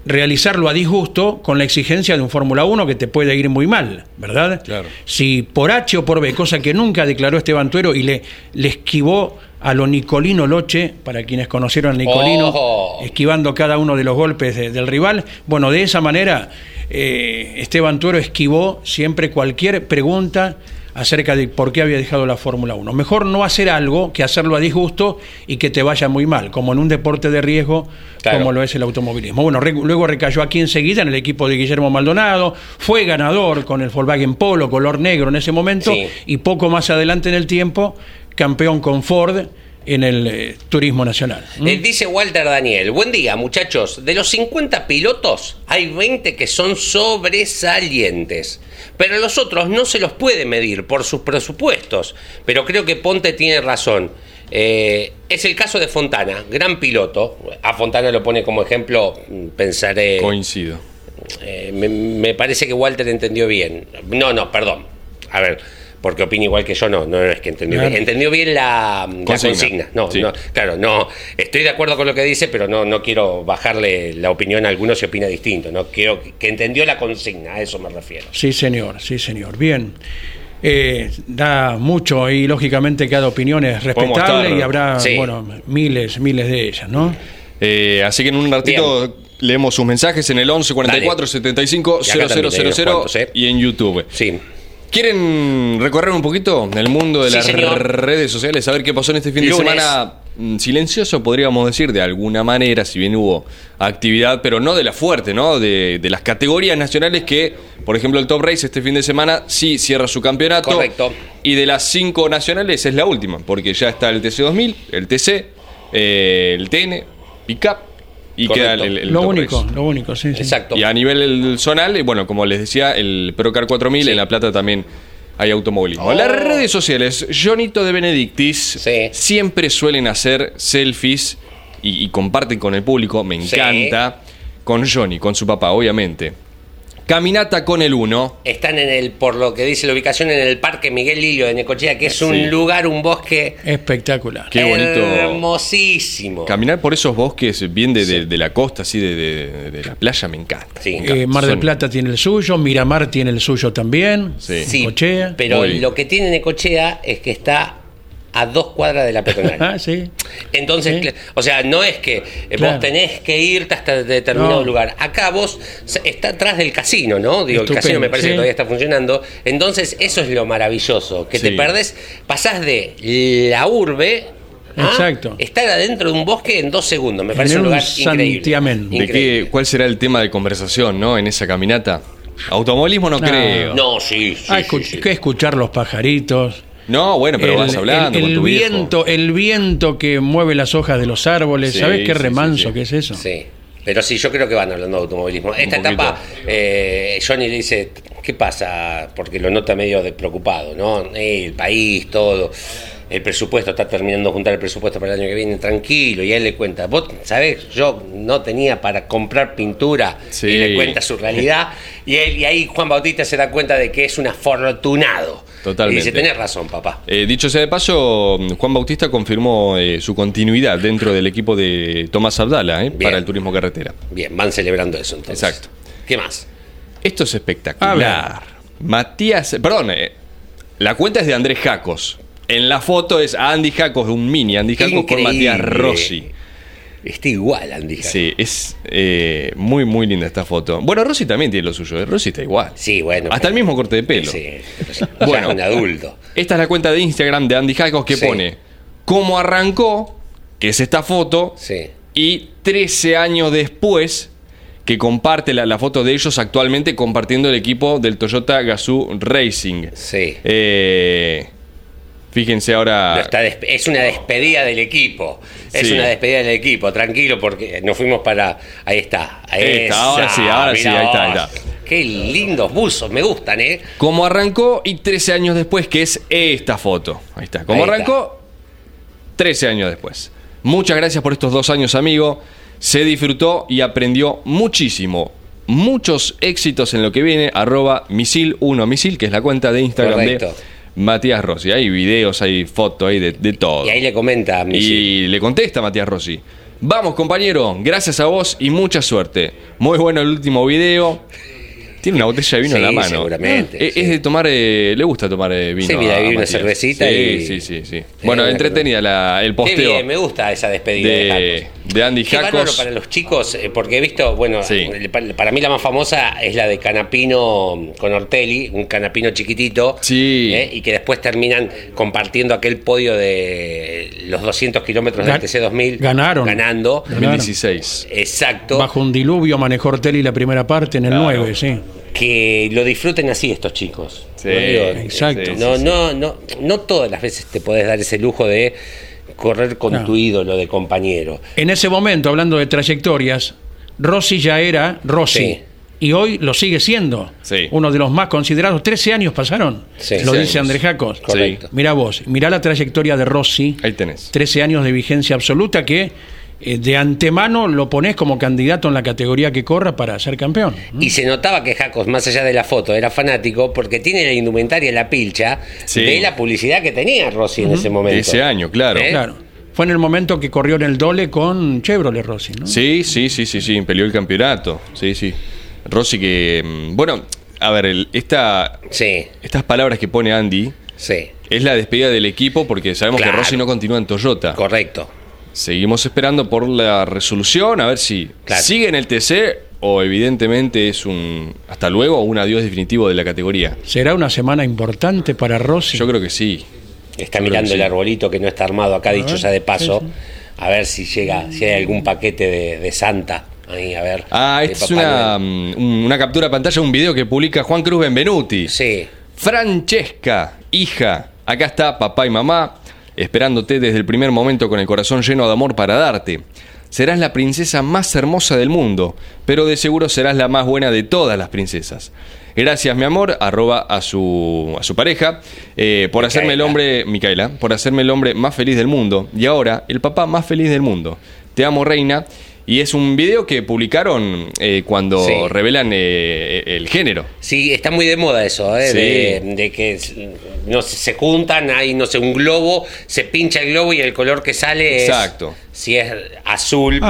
realizarlo a disgusto con la exigencia de un Fórmula 1 que te puede ir muy mal, ¿verdad? Claro. Si por H o por B, cosa que nunca declaró Esteban Tuero y le, le esquivó a lo Nicolino Loche, para quienes conocieron a Nicolino, Oh. esquivando cada uno de los golpes de- del rival. Bueno, de esa manera eh, Esteban Tuero esquivó siempre cualquier pregunta acerca de por qué había dejado la Fórmula 1. Mejor no hacer algo que hacerlo a disgusto y que te vaya muy mal, como en un deporte de riesgo Claro. como lo es el automovilismo. Bueno, re- luego recayó aquí enseguida en el equipo de Guillermo Maldonado, fue ganador con el Volkswagen Polo color negro en ese momento Sí. y poco más adelante en el tiempo campeón con Ford en el eh, turismo nacional. ¿Mm? Eh, dice Walter Daniel, buen día muchachos, de los 50 pilotos hay 20 que son sobresalientes, pero los otros no se los puede medir por sus presupuestos, pero creo que Ponte tiene razón. Eh, es el caso de Fontana, gran piloto, a Fontana lo pone como ejemplo, mm, pensaré... Coincido. Eh, me, me parece que Walter entendió bien. No, no, perdón. A ver, porque opina igual que yo, no, no es que entendió Claro. bien. Entendió bien la la consigna. No, Sí. no, claro, no. Estoy de acuerdo con lo que dice, pero no, no quiero bajarle la opinión a alguno si opina distinto. No quiero que, que entendió la consigna, a eso me refiero. Sí, señor, sí, señor. Bien. Eh, da mucho y lógicamente cada opinión es respetable y habrá, Sí. bueno, miles, miles de ellas, ¿no? Eh, así que en un ratito leemos sus mensajes en el 11 44 75 Y acá también hay unos 000 cuantos, ¿eh? y en YouTube. Sí. ¿Quieren recorrer un poquito el mundo de Sí, las señor. redes sociales? Saber qué pasó en este fin de semana mm, silencioso, podríamos decir, de alguna manera, si bien hubo actividad, pero no de la fuerte, ¿no? De, de las categorías nacionales que, por ejemplo, el Top Race este fin de semana sí cierra su campeonato. Correcto. Y de las cinco nacionales es la última, porque ya está el TC2000, el TC, eh, el TN, ICAP y Correcto. queda el, el lo único, Race. lo único, sí, sí. Exacto. Y a nivel zonal, eh, bueno, como les decía, el Procar 4000 en La Plata también hay automovilismo. Oh. Las redes sociales, Jonito de Benedictis, Sí. siempre suelen hacer selfies y, y comparten con el público, me Sí. encanta, con Johnny, con su papá, obviamente. Caminata con el 1. Están en el, por lo que dice la ubicación, en el Parque Miguel Lillo de Necochea, que es un Sí. lugar, un bosque Espectacular. Qué bonito. hermosísimo. Caminar por esos bosques bien de, de- de la costa, así de, de- de la playa, me encanta. Sí. Me encanta. Eh, Mar del Son- Plata tiene el suyo, Miramar tiene el suyo también. Sí. Sí, Necochea. pero Muy lo que tiene Necochea es que está a dos cuadras de la peatonal. Ah, sí. Entonces, Sí. o sea, no es que eh, Claro. vos tenés que irte hasta determinado No. lugar. Acá vos está atrás del casino, ¿no? Digo, el casino me parece sí. que todavía está funcionando. Entonces, eso es lo maravilloso, que te perdés, pasás de la urbe a Exacto. estar adentro de un bosque en dos segundos. Me parece En un un lugar increíble. santiamén. ¿De qué, ¿Cuál será el tema de conversación, no? En esa caminata. Automovilismo no, No. creo. No, sí, sí, Ah, sí, escuch- sí. que escuchar los pajaritos. No, bueno, pero vas hablando el, con el tu viejo. viento, el viento que mueve las hojas de los árboles, Sí, ¿sabes qué sí, sí, remanso sí. que es eso? Sí. Pero sí, yo creo que van hablando de automovilismo. Esta etapa, eh, Johnny le dice, ¿qué pasa? Porque lo nota medio de- preocupado, ¿no? Eh, el país, todo. El presupuesto, está terminando de juntar el presupuesto para el año que viene, tranquilo. Y a él le cuenta, vos sabés, yo no tenía para comprar pintura. Sí. Y le cuenta su realidad. y, él, y ahí Juan Bautista se da cuenta de que es un afortunado. Totalmente. Y dice, tenés razón, papá. Eh, dicho sea de paso, Juan Bautista confirmó eh, su continuidad dentro del equipo de Tomás Abdala eh, para el turismo carretera. Bien, van celebrando eso entonces. Exacto. ¿Qué más? Esto es espectacular. Matías, perdón, eh, la cuenta es de Andrés Jacos. En la foto es Andy Jacos, un mini Andy Jacos con. Matías Rossi. Está igual, Andy. Jaco. Sí, es eh, muy, muy linda esta foto. Bueno, Rossi también tiene lo suyo. eh, Rossi está igual. Sí, bueno. Hasta el mismo corte de pelo. Sí, Bueno. un adulto. Esta es la cuenta de Instagram de Andy Jacos que Sí. pone cómo arrancó, que es esta foto, Sí. y 13 años después que comparte la, la foto de ellos actualmente compartiendo el equipo del Toyota Gazoo Racing. Sí. Eh, fíjense ahora... Es una despedida del equipo. Es Sí. una despedida del equipo, tranquilo, porque nos fuimos para. Ahí está. Ahí está, ahora sí, ahora sí, mirá ahí está, ahí vos. está. Qué lindos buzos, me gustan, ¿eh? Cómo arrancó y 13 años después, que es esta foto. Ahí está. Cómo Ahí está. arrancó, 13 años después. Muchas gracias por estos dos años, amigo. Se disfrutó y aprendió muchísimo. Muchos éxitos en lo que viene. Arroba misil1misil, que es la cuenta de Instagram Correcto. de Matías Rossi. Hay videos, hay fotos, hay de, de todo. Y ahí le comenta Y le contesta Matías Rossi. Vamos, compañero, gracias a vos y mucha suerte. Muy bueno el último video. Tiene una botella de vino en la mano. seguramente, Eh, Es, sí. es de tomar, eh, le gusta tomar eh, vino. Sí, mira, una cervecita sí, y- Sí, sí, sí. Sí, Bueno, entretenida la- el Qué posteo bien, me gusta esa despedida de, de. De Andy Qué bárbaro Jacos. para los chicos, eh, porque he visto, bueno, Sí. para mí la más famosa es la de Canapino con Ortelli, un Canapino chiquitito, Sí. eh, y que después terminan compartiendo aquel podio de los 200 kilómetros del Gan- TC2000. ganaron. Ganando. 2016. Exacto. Bajo un diluvio manejó Ortelli la primera parte en el Claro. 9, sí. Que lo disfruten así estos chicos. Sí, ¿no? Digo, exacto. sí, no, no, no, no todas las veces te podés dar ese lujo de correr con No. tu ídolo de compañero. En ese momento, hablando de trayectorias, Rossi ya era Rossi. Sí. Y hoy lo sigue siendo. Sí. Uno de los más considerados. 13 años pasaron. Sí. lo 13 dice. Andrés Jacos. Correcto. Mira vos, mira la trayectoria de Rossi. Ahí tenés. 13 años de vigencia absoluta que eh, de antemano lo pones como candidato en la categoría que corra para ser campeón. Y se notaba que Jacos, más allá de la foto, era fanático porque tiene la indumentaria, la pilcha, Sí. de la publicidad que tenía Rossi en ese momento. De ese año, claro. ¿Eh? Claro. Fue en el momento que corrió en el Dole con Chevrolet Rossi, ¿no? Sí, sí, sí, sí, sí, peleó el campeonato. Sí, sí. Rossi que... mm, Bueno, a ver, el- esta, Sí, estas palabras que pone Andy sí, es la despedida del equipo porque sabemos Claro. que Rossi no continúa en Toyota. correcto. Seguimos esperando por la resolución, a ver si Claro. sigue en el TC o evidentemente es un hasta luego o un adiós definitivo de la categoría. ¿Será una semana importante para Rossi? Yo creo que sí. Está Yo mirando el sí. arbolito que no está armado acá, dicho ver, ya de paso, sí, sí. a ver si llega, si hay algún paquete de, de Santa. Ahí, a ver. Ah, esta es una, mm, una captura de pantalla, un video que publica Juan Cruz Benvenuti. Sí, Francesca, hija, acá está papá y mamá, esperándote desde el primer momento con el corazón lleno de amor para darte. Serás la princesa más hermosa del mundo, pero de seguro serás la más buena de todas las princesas. Gracias, mi amor, arroba a su, a su pareja, eh, por hacerme el hombre, Micaela, por hacerme el hombre más feliz del mundo. Y ahora, el papá más feliz del mundo. Te amo, reina. Y es un video que publicaron eh, cuando Sí. revelan eh, el género. sí, está muy de moda eso, ¿eh? Sí. de, de que no sé, se juntan, hay, no sé, un globo, se pincha el globo y el color que sale Exacto. es, si es azul,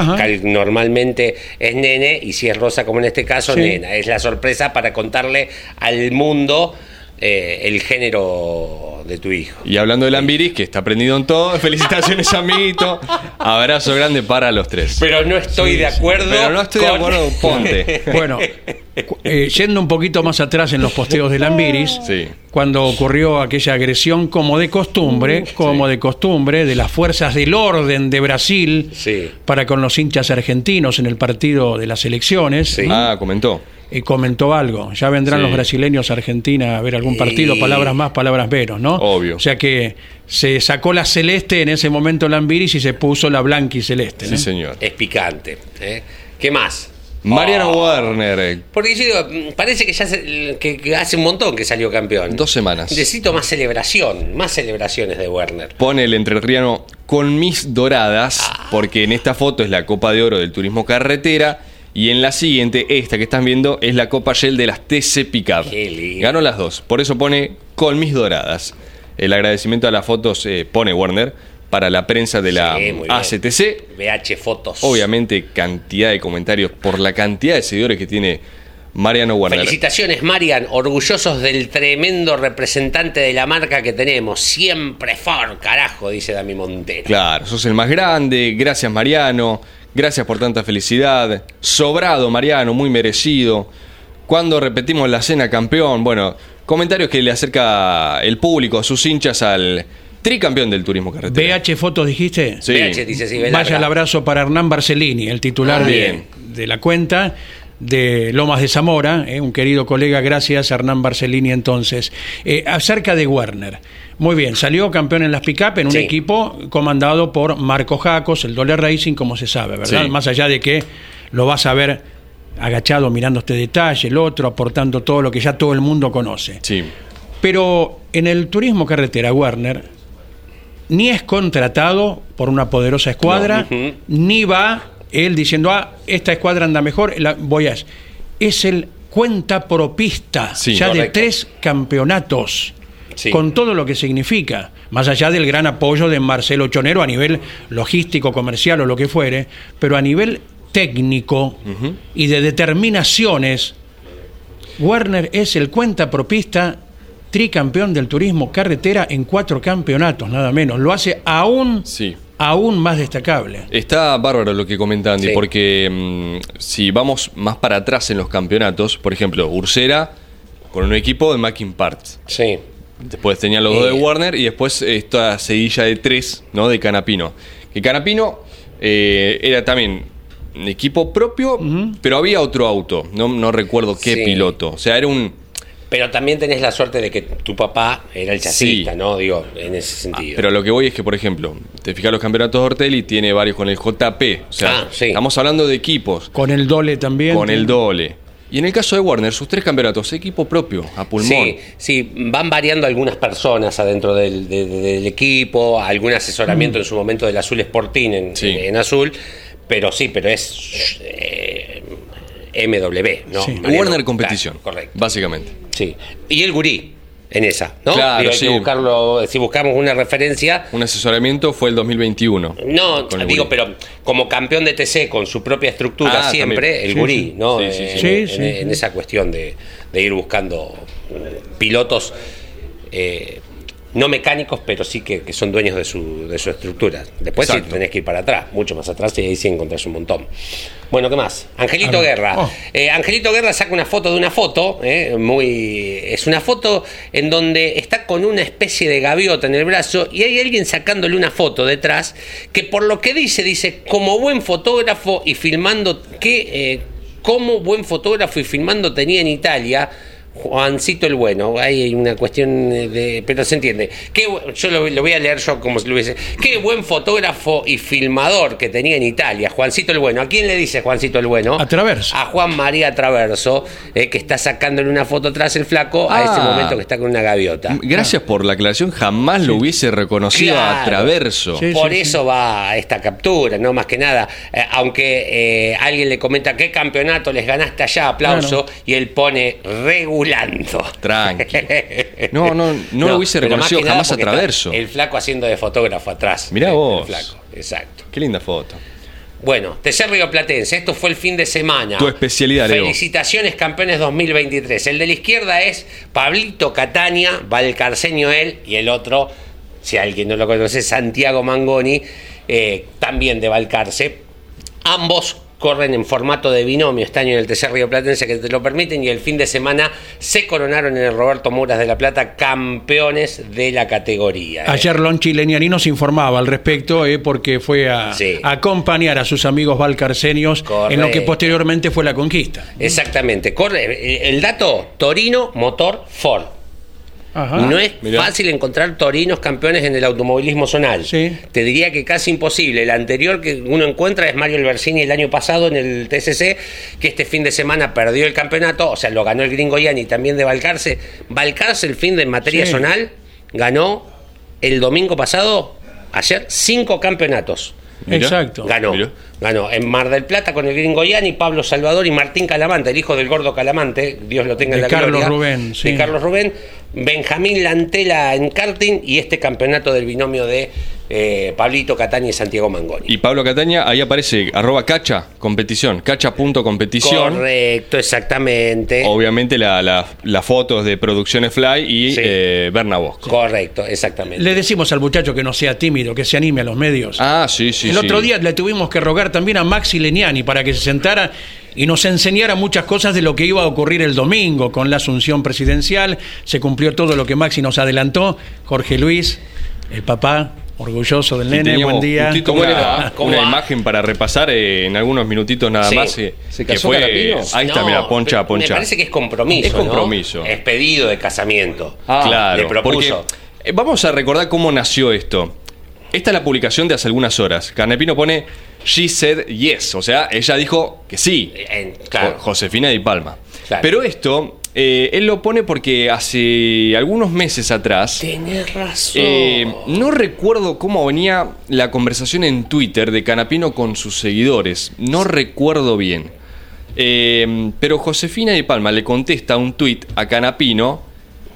normalmente es nene, y si es rosa, como en este caso, Sí. nena. Es la sorpresa para contarle al mundo eh, el género de tu hijo. Y hablando de Lambiris, que está prendido en todo, felicitaciones, amiguito. Abrazo grande para los tres. Pero no estoy de acuerdo. Pero no estoy de con- acuerdo, ponte. Bueno, eh, yendo un poquito más atrás en los posteos de Lambiris, Sí. cuando ocurrió aquella agresión como de costumbre, como de costumbre, de las fuerzas del orden de Brasil Sí. para con los hinchas argentinos en el partido de las elecciones, Sí. Ah, comentó. y comentó algo. Ya vendrán Sí. los brasileños a Argentina a ver algún partido, Y- palabras más, palabras menos, ¿no? Obvio. O sea que se sacó la celeste en ese momento Lambiris y se puso la blanca y celeste. Sí, señor. Es picante. ¿eh? ¿Qué más? Mariano Oh. Warner, eh, Porque yo digo, parece que ya se- que, hace un montón que salió campeón. dos semanas. Necesito más celebración, más celebraciones de Werner. Pone el entrerriano con mis doradas, Ah. porque en esta foto es la Copa de Oro del Turismo Carretera. Y en la siguiente, esta que están viendo, es la Copa Shell de las TC Pickup. Qué lindo. Ganó las dos. Por eso pone con mis doradas. El agradecimiento a las fotos eh, pone Warner para la prensa de la Sí. ACTC. VH fotos. Obviamente, cantidad de comentarios por la cantidad de seguidores que tiene Mariano Warner. Felicitaciones, Marian, orgullosos del tremendo representante de la marca que tenemos. Siempre for, carajo, dice Dami Montero. Claro, sos el más grande. Gracias, Mariano. Gracias por tanta felicidad. Sobrado, Mariano, muy merecido. Cuando repetimos la cena campeón, bueno, comentarios que le acerca el público, sus hinchas al tricampeón del turismo carretera. VH Fotos dijiste. Sí. VH dice sí, Vaya el abrazo para Hernán Barcellini, el titular Ah, de, la cuenta de Lomas de Zamora, eh, un querido colega, gracias Hernán Barcellini entonces. Eh, acerca de Werner. Muy bien, salió campeón en las pick-up en un Sí. equipo comandado por Marco Jacos, el Dole Racing, como se sabe, ¿verdad? Sí. Más allá de que lo vas a ver agachado mirando este detalle, el otro, aportando todo lo que ya todo el mundo conoce. Sí. Pero en el turismo carretera, Werner ni es contratado por una poderosa escuadra, No, ni va él diciendo, ah, esta escuadra anda mejor, la, voy a... Es el cuenta propista, Sí, ya de tres campeonatos, Sí. con todo lo que significa, más allá del gran apoyo de Marcelo Chonero a nivel logístico, comercial o lo que fuere, pero a nivel técnico y de determinaciones, Werner es el cuenta propista tricampeón del turismo carretera en cuatro campeonatos, nada menos. Lo hace aún, Sí. aún más destacable. Está bárbaro lo que comenta Andy, Sí. porque mm, si vamos más para atrás en los campeonatos, por ejemplo, Ursera con un equipo de Mackin Parts. Sí. Después tenía los dos de Eh. Warner y después esta seguilla de tres, ¿no? De Canapino. Que Canapino eh, era también un equipo propio, pero había otro auto. No, no recuerdo qué Sí. piloto. O sea, era un. Pero también tenés la suerte de que tu papá era el chasista, Sí. ¿no? Digo, en ese sentido. Pero lo que voy es que, por ejemplo, te fijas los campeonatos de Ortelli, tiene varios con el JP. O sea, Ah, sí. estamos hablando de equipos. Con el Dole también. Con el Dole. Y en el caso de Warner, sus tres campeonatos, equipo propio, a pulmón. Sí, sí, van variando algunas personas adentro del, de- de- del equipo, algún asesoramiento en su momento del Azul Sporting en, Sí. en Azul, pero sí, pero es eh, MW, ¿no? Sí. Mariano, Warner competición. claro, correcto. Básicamente. Sí. Y el gurí en esa, ¿no? Claro, Digo, hay sí. que buscarlo, si buscamos una referencia. Un asesoramiento fue el 2021. No, el digo, Gurí. pero como campeón de TC con su propia estructura Ah, siempre, también. el Sí, gurí, sí. ¿no? Sí, sí, Eh, sí. En, Sí, en- sí, en sí. esa cuestión de, de ir buscando eh, pilotos eh, no mecánicos, pero sí que, que son dueños de su, de su estructura. Después sí tenés que ir para atrás, mucho más atrás, y ahí sí encontrás un montón. Bueno, ¿qué más? Angelito A ver. Guerra. Oh. Eh, Angelito Guerra saca una foto de una foto, eh, muy es una foto en donde está con una especie de gaviota en el brazo y hay alguien sacándole una foto detrás que por lo que dice dice como buen fotógrafo y filmando que eh, como buen fotógrafo y filmando tenía en Italia. Juancito el Bueno, ahí hay una cuestión de. Pero se entiende. Qué yo lo, lo voy a leer yo como si lo hubiese. Qué buen fotógrafo y filmador que tenía en Italia, Juancito el Bueno. ¿A quién le dice Juancito el Bueno? A Traverso. A Juan María Traverso, eh, que está sacándole una foto atrás el flaco a ese Ah. momento que está con una gaviota. Gracias por la aclaración, jamás lo hubiese reconocido a. Traverso. Sí. Por eso va esta captura, no más que nada. Eh, aunque eh, alguien le comenta qué campeonato les ganaste allá, aplauso, y él pone regulando. Tranqui. No, no, no lo hubiese reconocido jamás a Traverso. El flaco haciendo de fotógrafo atrás. Mirá El- el vos. flaco, exacto. Qué linda foto. Bueno, TC Río Platense, esto fue el fin de semana. Tu especialidad, Leo. Felicitaciones, campeones 2023. El de la izquierda es Pablito Catania, Valcarceño él, y el otro, si alguien no lo conoce, Santiago Mangoni, eh, también de Valcarce. Ambos corren en formato de binomio este año en el TC Río Platense que te lo permiten y el fin de semana se coronaron en el Roberto Muras de la Plata campeones de la categoría. eh. Ayer Lonchi Leniani nos informaba al respecto eh, porque fue a, Sí. a acompañar a sus amigos valcarcenios en lo que posteriormente fue la conquista. Exactamente, corre el dato Torino Motor Ford. Ajá. No es mirá. fácil encontrar torinos campeones en el automovilismo zonal. Sí. Te diría que casi imposible. El anterior que uno encuentra es Mario Albersini el año pasado en el TCC, que este fin de semana perdió el campeonato, o sea, lo ganó el gringo Yani también de Balcarce. Balcarce el fin de en materia Sí. zonal ganó el domingo pasado, ayer, cinco campeonatos. Mirá. Exacto. Ganó. Mirá. Ganó en Mar del Plata con el gringo Yani, Pablo Salvador y Martín Calamante, el hijo del gordo Calamante, Dios lo tenga en la Carlos gloria. Rubén, sí. De Carlos Rubén. Benjamín Lantela en karting y este campeonato del binomio de eh, Pablito Catania y Santiago Mangoni. Y Pablo Cataña, ahí aparece arroba cacha, competición, cacha.competición. Correcto, exactamente. Obviamente la- la- las fotos de Producciones Fly y Sí. eh, Berna Bosco. Correcto, exactamente. Le decimos al muchacho que no sea tímido, que se anime a los medios. Ah, sí, sí. el sí. otro día le tuvimos que rogar también a Maxi Leniani para que se sentara y nos enseñara muchas cosas de lo que iba a ocurrir el domingo con la asunción presidencial. Se cumplió todo lo que Maxi nos adelantó. Jorge Luis, el papá, orgulloso del nene, buen día. ¿Cómo una? ¿Cómo una va? imagen para repasar eh, en algunos minutitos nada Sí. más. eh, ¿Se que casó fue, Carapino? Ahí está, No, mira, poncha, poncha. Me parece que es compromiso. Es ¿no? compromiso. Es pedido de casamiento. Ah, claro, le propuso. porque, eh, vamos a recordar cómo nació esto. Esta es la publicación de hace algunas horas. Carnepino pone She said yes, o sea, ella dijo que sí. Claro. Jo- Josefina Di Palma. Claro. Pero esto, eh, él lo pone porque hace algunos meses atrás. Tenés razón. Eh, no recuerdo cómo venía la conversación en Twitter de Canapino con sus seguidores. No recuerdo bien. Eh, pero Josefina de Palma le contesta un tuit a Canapino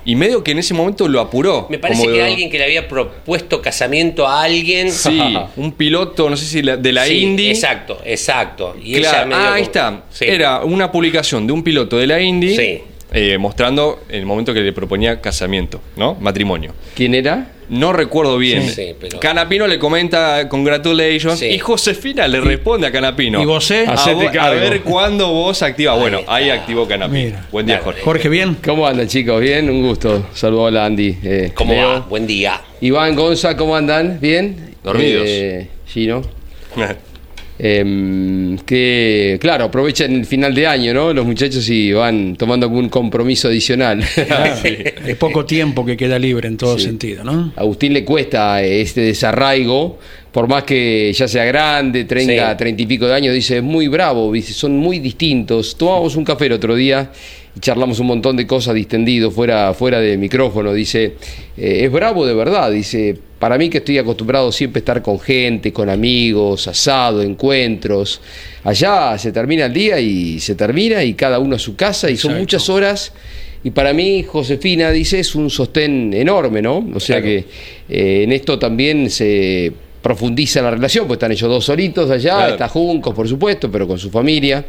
y medio que en ese momento lo apuró. Me parece Como que de- alguien que le había propuesto casamiento a alguien. Sí, un piloto, no sé si de la Sí, Indy. Exacto, exacto. Y ella Claro, medio ah, ahí como- está. Sí. Era una publicación de un piloto de la Indy Sí. Eh, mostrando el momento que le proponía casamiento, ¿no? Matrimonio. ¿Quién era? No recuerdo bien. Sí, sí, pero- Canapino le comenta congratulations Sí. y Josefina le responde a Canapino. ¿Y vos, eh? A, a ver cuándo vos activas. Bueno, está. ahí activó Canapino. Mira. Buen día. Jorge. Jorge, bien. ¿Cómo andan chicos? ¿Bien? Un gusto. Saludos a Andy. eh, ¿Cómo Leo. va? Buen día. Iván, Gonza, ¿cómo andan? ¿Bien? Dormidos. Eh, Gino. Em, que, claro, aprovechan el final de año, ¿no? Los muchachos y van tomando algún compromiso adicional. Es poco tiempo que queda libre en todo sentido, ¿no? A Agustín le cuesta eh, este desarraigo, por más que ya sea grande, tenga Sí. treinta y pico de años, dice, es muy bravo, dice, son muy distintos. Tomamos un café el otro día y charlamos un montón de cosas distendido fuera, fuera de micrófono. Dice, eh, es bravo de verdad, dice, para mí que estoy acostumbrado siempre a estar con gente, con amigos, asado, encuentros. Allá se termina el día y se termina y cada uno a su casa y son Exacto. muchas horas. Y para mí, Josefina, dice, es un sostén enorme, ¿no? O sea Claro. que eh, en esto también se profundiza la relación, pues están ellos dos solitos allá, Claro. está Juncos, por supuesto, pero con su familia.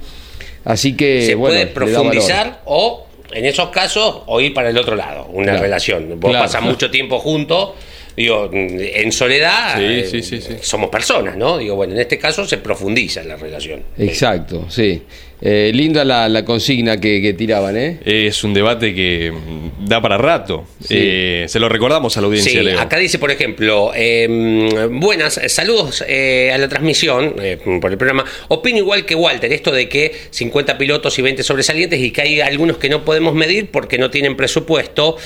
Así que, Se bueno, puede profundizar o, en esos casos, o ir para el otro lado. Una Claro. relación. Vos Claro. pasás mucho tiempo juntos. Digo, en soledad Sí, eh, sí, sí, sí. somos personas, ¿no? Digo, bueno, en este caso se profundiza la relación. Exacto, sí. Eh, linda la, la consigna que, que tiraban, ¿eh? Es un debate que da para rato. Sí. Eh, se lo recordamos a la audiencia, Sí, Leo. acá dice, por ejemplo, eh, buenas, saludos eh, a la transmisión eh, por el programa. Opino igual que Walter, esto de que 50 pilotos y 20 sobresalientes y que hay algunos que no podemos medir porque no tienen presupuesto.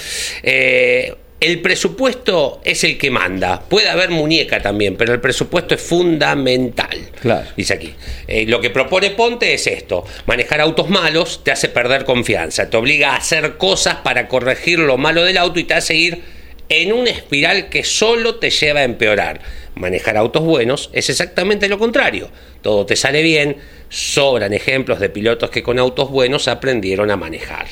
Eh, el presupuesto es el que manda. Puede haber muñeca también, pero el presupuesto es fundamental. Claro. Dice aquí. Eh, lo que propone Ponte es esto: manejar autos malos te hace perder confianza, te obliga a hacer cosas para corregir lo malo del auto y te hace ir en una espiral que solo te lleva a empeorar. Manejar autos buenos es exactamente lo contrario. Todo te sale bien, sobran ejemplos de pilotos que con autos buenos aprendieron a manejar.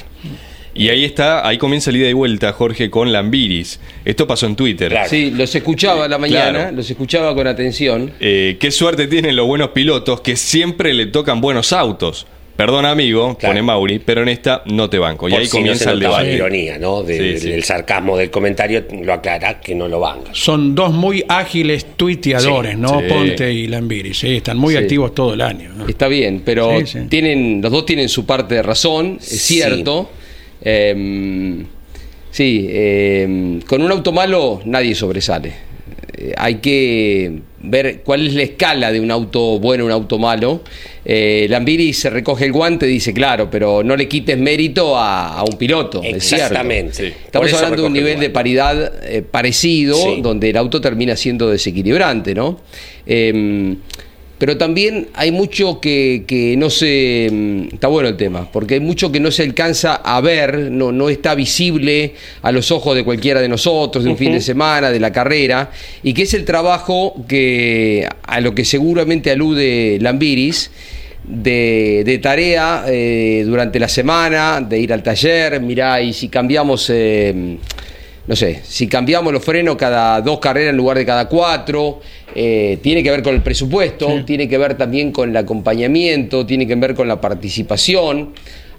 Y ahí está, ahí comienza la ida y vuelta, Jorge, con Lambiris. Esto pasó en Twitter. Claro. Sí, los escuchaba a la mañana, Claro. los escuchaba con atención. Eh, qué suerte tienen los buenos pilotos que siempre le tocan buenos autos. Perdón, amigo, Claro. pone Mauri, pero en esta no te banco. Y Por ahí si no comienza se el notaba la debate. ironía, ¿no? De- Sí, del, sí. del sarcasmo del comentario, lo aclara que no lo banca. Son dos muy ágiles tuiteadores, Sí, ¿no? sí. Ponte y Lambiri, sí, están muy Sí. activos todo el año. ¿no? Está bien, pero Sí, sí. tienen los dos tienen su parte de razón, es Sí. cierto. Em, sí, em, con un auto malo nadie sobresale. Eh, hay que ver cuál es la escala de un auto bueno, un auto malo. Eh, Lambiri se recoge el guante y dice, claro, pero no le quites mérito a, a un piloto. es cierto. Exactamente. Sí. Estamos hablando de un nivel de paridad eh, parecido, Sí. donde el auto termina siendo desequilibrante, ¿no? Pero también hay mucho que, que no se... mm, Está bueno el tema, porque hay mucho que no se alcanza a ver, no, no está visible a los ojos de cualquiera de nosotros, de un fin de semana, de la carrera, y que es el trabajo que a lo que seguramente alude Lambiris, de, de tarea eh, durante la semana, de ir al taller, mirá, y si cambiamos, eh, no sé, si cambiamos los frenos cada dos carreras en lugar de cada cuatro, eh, tiene que ver con el presupuesto, tiene que ver también con el acompañamiento, tiene que ver con la participación.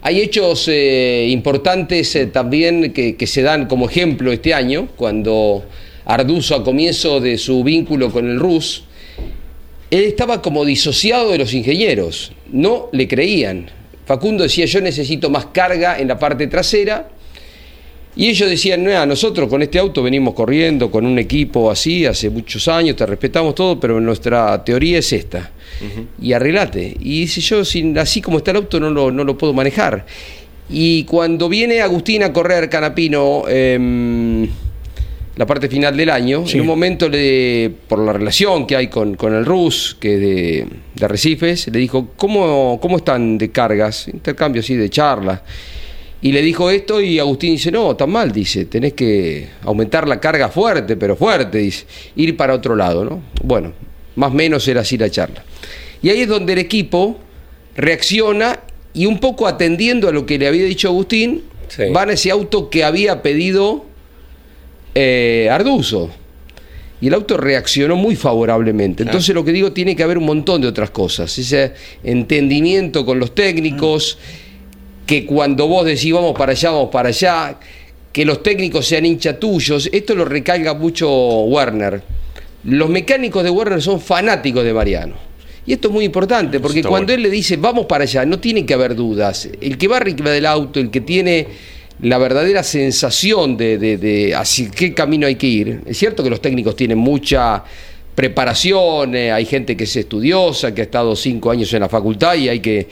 Hay hechos eh, importantes eh, también que, que se dan como ejemplo este año, cuando Arduzo a comienzo de su vínculo con el RUS, él estaba como disociado de los ingenieros, no le creían. Facundo decía, yo necesito más carga en la parte trasera, y ellos decían, no, nosotros con este auto venimos corriendo con un equipo así hace muchos años, te respetamos todo, pero nuestra teoría es esta. Y arreglate. Y dice, yo sin, así como está el auto no lo, no lo puedo manejar. Y cuando viene Agustín a correr Canapino, em, la parte final del año, Sí. en un momento, le, por la relación que hay con, con el RUS, que de, de Arrecifes, le dijo, ¿cómo, ¿cómo están de cargas? Intercambio así de charla. Y le dijo esto y Agustín dice, no, tan mal, dice, tenés que aumentar la carga fuerte, pero fuerte, dice, ir para otro lado, ¿no? Bueno, más o menos era así la charla. Y ahí es donde el equipo reacciona y un poco atendiendo a lo que le había dicho Agustín, Sí. van a ese auto que había pedido eh, Arduzo. Y el auto reaccionó muy favorablemente. Entonces lo que digo, tiene que haber un montón de otras cosas. Ese entendimiento con los técnicos, que cuando vos decís vamos para allá, vamos para allá, que los técnicos sean hincha tuyos, esto lo recalga mucho Werner. Los mecánicos de Werner son fanáticos de Mariano. Y esto es muy importante, porque Está cuando bueno. él le dice vamos para allá, no tiene que haber dudas. El que va arriba del auto, el que tiene la verdadera sensación de, de, de hacia qué camino hay que ir. Es cierto que los técnicos tienen mucha preparación, eh, hay gente que es estudiosa, que ha estado cinco años en la facultad y hay que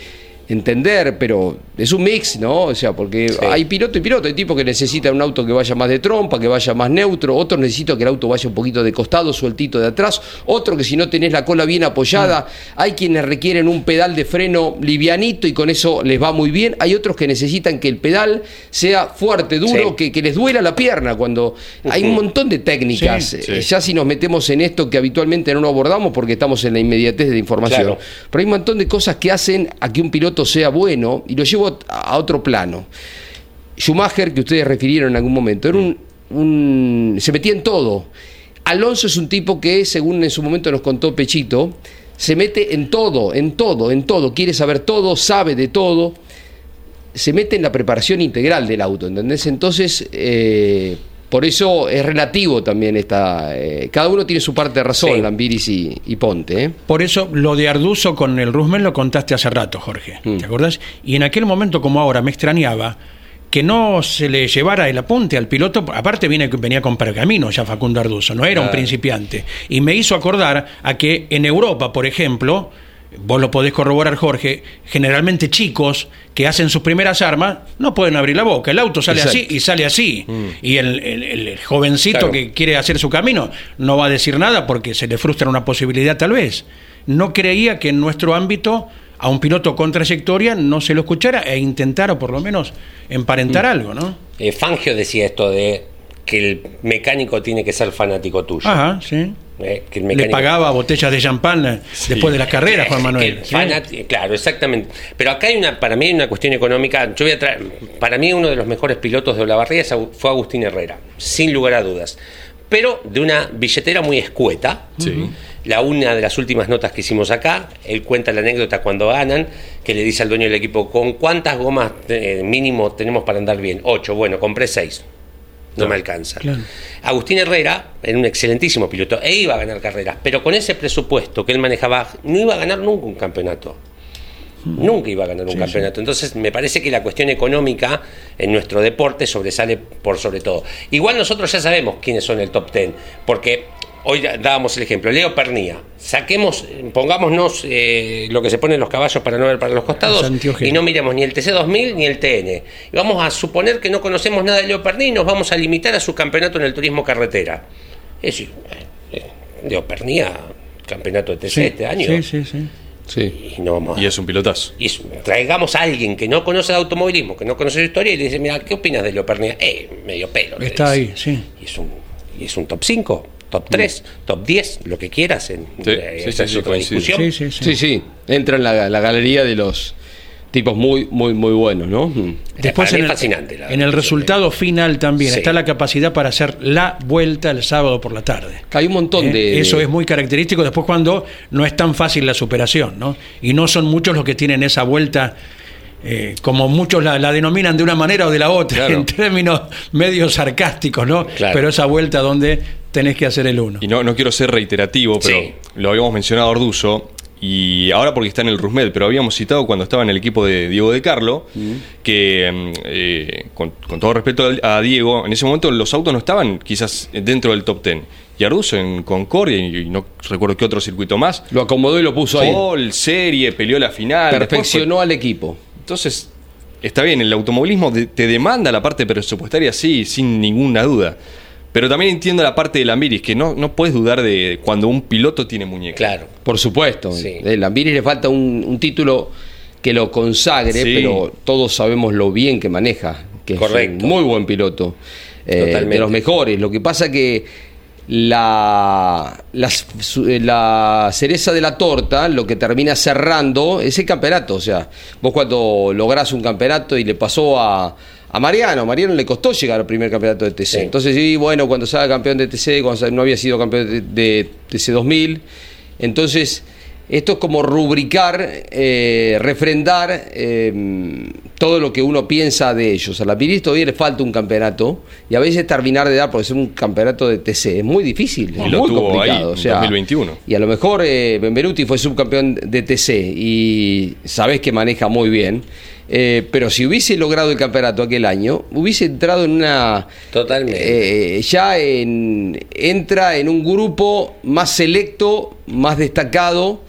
entender, pero es un mix, ¿no? O sea, porque hay piloto y piloto, hay tipos que necesitan un auto que vaya más de trompa, que vaya más neutro, otros necesitan que el auto vaya un poquito de costado, sueltito de atrás, otro que si no tenés la cola bien apoyada, hay quienes requieren un pedal de freno livianito y con eso les va muy bien, hay otros que necesitan que el pedal sea fuerte, duro, Sí. que, que les duela la pierna cuando hay un montón de técnicas, eh, ya si nos metemos en esto que habitualmente no lo abordamos porque estamos en la inmediatez de la información, Claro. pero hay un montón de cosas que hacen a que un piloto sea bueno y lo llevo a otro plano. Schumacher, que ustedes refirieron en algún momento, era un, se metía en todo. Alonso es un tipo que, según en su momento nos contó Pechito, se mete en todo, en todo, en todo, quiere saber todo, sabe de todo, se mete en la preparación integral del auto, ¿entendés? Entonces, eh, por eso es relativo también esta... eh, cada uno tiene su parte de razón, Sí. Lambiris y, y Ponte, ¿eh? Por eso lo de Arduzo con el Rusmel lo contaste hace rato, Jorge. Mm. ¿Te acordás? Y en aquel momento, como ahora, me extrañaba que no se le llevara el apunte al piloto. Aparte, viene, venía con pergamino ya Facundo Arduzo, no era un principiante. Y me hizo acordar a que en Europa, por ejemplo. Vos lo podés corroborar, Jorge. Generalmente chicos que hacen sus primeras armas no pueden abrir la boca. El auto sale Exacto. así y sale así. Y el, el- el jovencito Claro. que quiere hacer su camino no va a decir nada porque se le frustra una posibilidad tal vez. No creía que en nuestro ámbito a un piloto con trayectoria no se lo escuchara e intentara por lo menos emparentar algo, ¿no? Eh, Fangio decía esto de que el mecánico tiene que ser fanático tuyo. Ajá, sí. Eh, que el Le pagaba botellas de champán eh, después de las carreras, Juan Manuel. ¿sí? fanat- Claro, exactamente. Pero acá hay una, para mí hay una cuestión económica. Yo voy a traer, para mí uno de los mejores pilotos de Olavarría fue Agustín Herrera, sin lugar a dudas. Pero de una billetera muy escueta. La una de las últimas notas que hicimos acá, él cuenta la anécdota cuando ganan, que le dice al dueño del equipo, ¿con cuántas gomas eh, mínimo tenemos para andar bien? Ocho, bueno, compré seis. No me alcanza. Claro. Agustín Herrera era un excelentísimo piloto e iba a ganar carreras, pero con ese presupuesto que él manejaba, no iba a ganar nunca un campeonato. Nunca iba a ganar un campeonato. Entonces, me parece que la cuestión económica en nuestro deporte sobresale por sobre todo. Igual nosotros ya sabemos quiénes son el top ten, porque hoy dábamos el ejemplo, Leo Pernía. Saquemos, pongámonos eh, lo que se ponen los caballos para no ver para los costados y no miremos ni el TC2000 ni el TN. Y vamos a suponer que no conocemos nada de Leo Pernía y nos vamos a limitar a su campeonato en el turismo carretera. Es decir, eh, eh, Leo Pernía, campeonato de TC Sí, este año. Sí, sí, sí. Sí. Y no vamos a- Y es un pilotazo. y es- traigamos a alguien que no conoce de automovilismo, que no conoce su historia, y le dice, mira, ¿qué opinas de Leopardía? Eh, medio pelo. Está ahí, sí. Y es un, y es un top 5, top 3, top 10, lo que quieras. En, Sí, eh, sí, esa sí, es sí, otra discusión. Sí, sí, sí. Sí, sí. Entra en la, la galería de los tipos muy, muy, muy buenos, ¿no? Mm. Después en es el, fascinante la- en el resultado final también Sí. está la capacidad para hacer la vuelta el sábado por la tarde. Hay un montón ¿Eh? de. Eso es muy característico después cuando no es tan fácil la superación, ¿no? Y no son muchos los que tienen esa vuelta, eh, como muchos la, la denominan de una manera o de la otra, Claro. en términos medio sarcásticos, ¿no? Claro. Pero esa vuelta donde tenés que hacer el uno. Y no, no quiero ser reiterativo, pero Sí. lo habíamos mencionado a Orduzo. Y ahora porque está en el Rusmed, pero habíamos citado cuando estaba en el equipo de Diego de Carlo, que mm, eh, con, con todo respeto a Diego, en ese momento los autos no estaban quizás dentro del top ten. Y Arduzo en Concordia, y, y no recuerdo qué otro circuito más, Lo acomodó y lo puso ahí. Pole, serie, peleó la final. fue- Perfeccionó al equipo. entonces, está bien, el automovilismo te demanda la parte presupuestaria, sí, sin ninguna duda. Pero también entiendo la parte de Lambiris, que no, no puedes dudar de cuando un piloto tiene muñeca. Claro. Por supuesto. Sí. Eh, Lambiris le falta un, un título que lo consagre, Sí. pero todos sabemos lo bien que maneja, que Correcto. es un muy buen piloto, eh, Totalmente. de los mejores. Lo que pasa que la, la, eh, la cereza de la torta, lo que termina cerrando es el campeonato. O sea, vos cuando lográs un campeonato y le pasó a, a Mariano, a Mariano le costó llegar al primer campeonato de TC. Sí. Entonces, sí, bueno, cuando salga campeón de TC, cuando no había sido campeón de, de TC 2000, entonces esto es como rubricar, eh, refrendar eh, todo lo que uno piensa de ellos. A la Piris todavía le falta un campeonato y a veces terminar de dar, porque es un campeonato de TC, es muy difícil, Y es lo muy tuvo complicado. ahí o en sea, 2021. Y a lo mejor eh, Benvenuti fue subcampeón de TC y sabés que maneja muy bien. Eh, pero si hubiese logrado el campeonato aquel año, hubiese entrado en una. Totalmente. eh, ya en- entra en un grupo más selecto, más destacado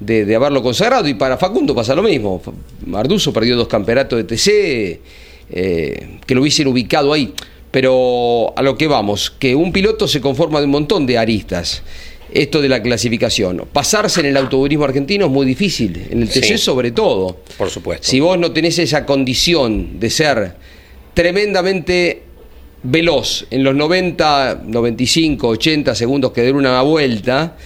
de, de haberlo consagrado. Y para Facundo pasa lo mismo. Marduzo perdió dos campeonatos de TC, eh, que lo hubiesen ubicado ahí. Pero a lo que vamos, que un piloto se conforma de un montón de aristas. Esto de la clasificación. Pasarse en el automovilismo argentino es muy difícil, en el TC Sí. sobre todo. Por supuesto. Si vos no tenés esa condición de ser tremendamente veloz en los 90, 95, 80 segundos que dura una vuelta,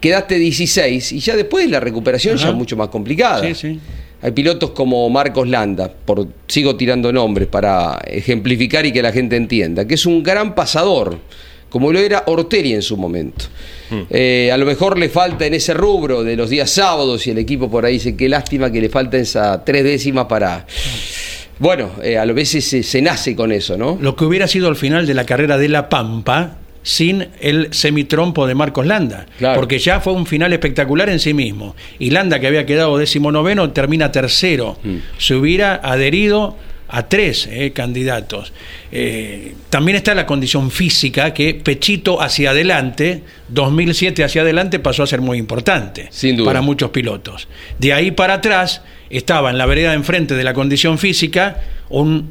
quedaste 16 y ya después la recuperación ya es mucho más complicada. Sí, sí. Hay pilotos como Marcos Landa, por, sigo tirando nombres para ejemplificar y que la gente entienda, que es un gran pasador, como lo era Orteri en su momento. Eh, a lo mejor le falta en ese rubro de los días sábados y el equipo por ahí dice qué lástima que le falta esa tres décimas para... Bueno, eh, a lo veces se, se nace con eso, ¿no? Lo que hubiera sido el final de la carrera de La Pampa sin el semitrompo de Marcos Landa. Claro. Porque ya fue un final espectacular en sí mismo. Y Landa, que había quedado décimo noveno, termina tercero. Mm. Se hubiera adherido a tres eh, candidatos. Eh, también está la condición física que Pechito hacia adelante, 2007 hacia adelante, pasó a ser muy importante Sin duda. para muchos pilotos. De ahí para atrás estaba en la vereda de enfrente de la condición física un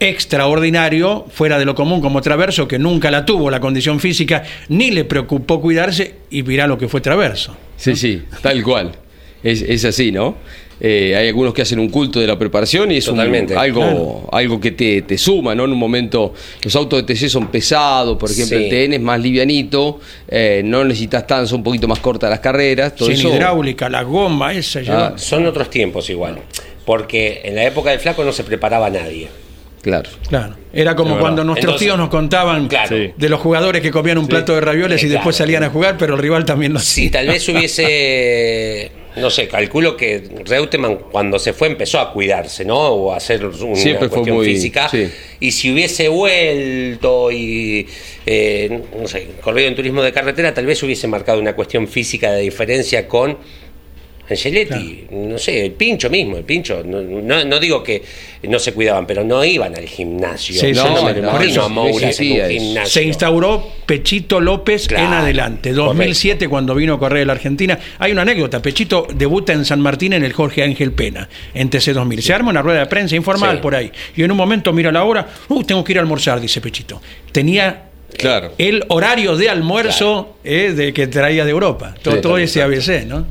extraordinario, fuera de lo común como Traverso, que nunca la tuvo la condición física, ni le preocupó cuidarse y mirá lo que fue Traverso. Sí, sí, tal cual. Es, es así, ¿no? Eh, hay algunos que hacen un culto de la preparación y es un- algo, algo que te, te suma, ¿no? En un momento, los autos de TC son pesados, por ejemplo, Sí. el TN es más livianito, eh, no necesitas tan, son un poquito más cortas las carreras, todo Sin eso. hidráulica, la goma esa. lleva- Son otros tiempos igual. Porque en la época del flaco no se preparaba nadie. Claro. Claro. Era como cuando nuestros Entonces, tíos nos contaban claro. Sí. de los jugadores que comían un plato de ravioles y Eh, después claro. salían a jugar, pero el rival también lo hacía. tal vez hubiese, no sé, calculo que Reutemann cuando se fue empezó a cuidarse, ¿no? O a hacer una Siempre cuestión muy- física. sí. Y si hubiese vuelto y, eh, no sé, corrido en turismo de carretera, tal vez hubiese marcado una cuestión física de diferencia con Angeletti, no sé, el pincho mismo, el pincho. No, no, no digo que no se cuidaban, pero no iban al gimnasio. Sí, sí, no sí, me por eso a Moura no en un gimnasio. Se instauró Pechito López Claro, en adelante. 2007, cuando vino a correr a la Argentina. Hay una anécdota. Pechito debuta en San Martín en el Jorge Ángel Pena, en TC2000. Se arma una rueda de prensa informal Sí. por ahí. Y en un momento mira la hora. Uh, tengo que ir a almorzar, dice Pechito. Tenía Claro. el horario de almuerzo eh, de que traía de Europa. Todo, Sí, todo también, ese ABC, ¿no?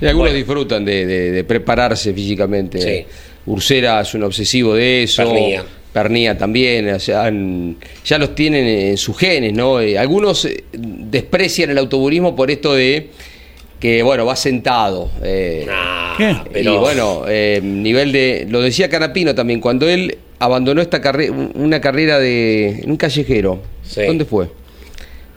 Y algunos Bueno. disfrutan de, de- de prepararse físicamente. Sí. Ursera es un obsesivo de eso. Pernía. Pernía también. o sea, han- ya los tienen en sus genes, ¿no? Eh, algunos eh, desprecian el automovilismo por esto de que, bueno, va sentado. eh, Y bueno, eh, nivel de. Lo decía Canapino también, cuando él abandonó esta carrera, una carrera de. en un callejero. Sí. ¿Dónde fue?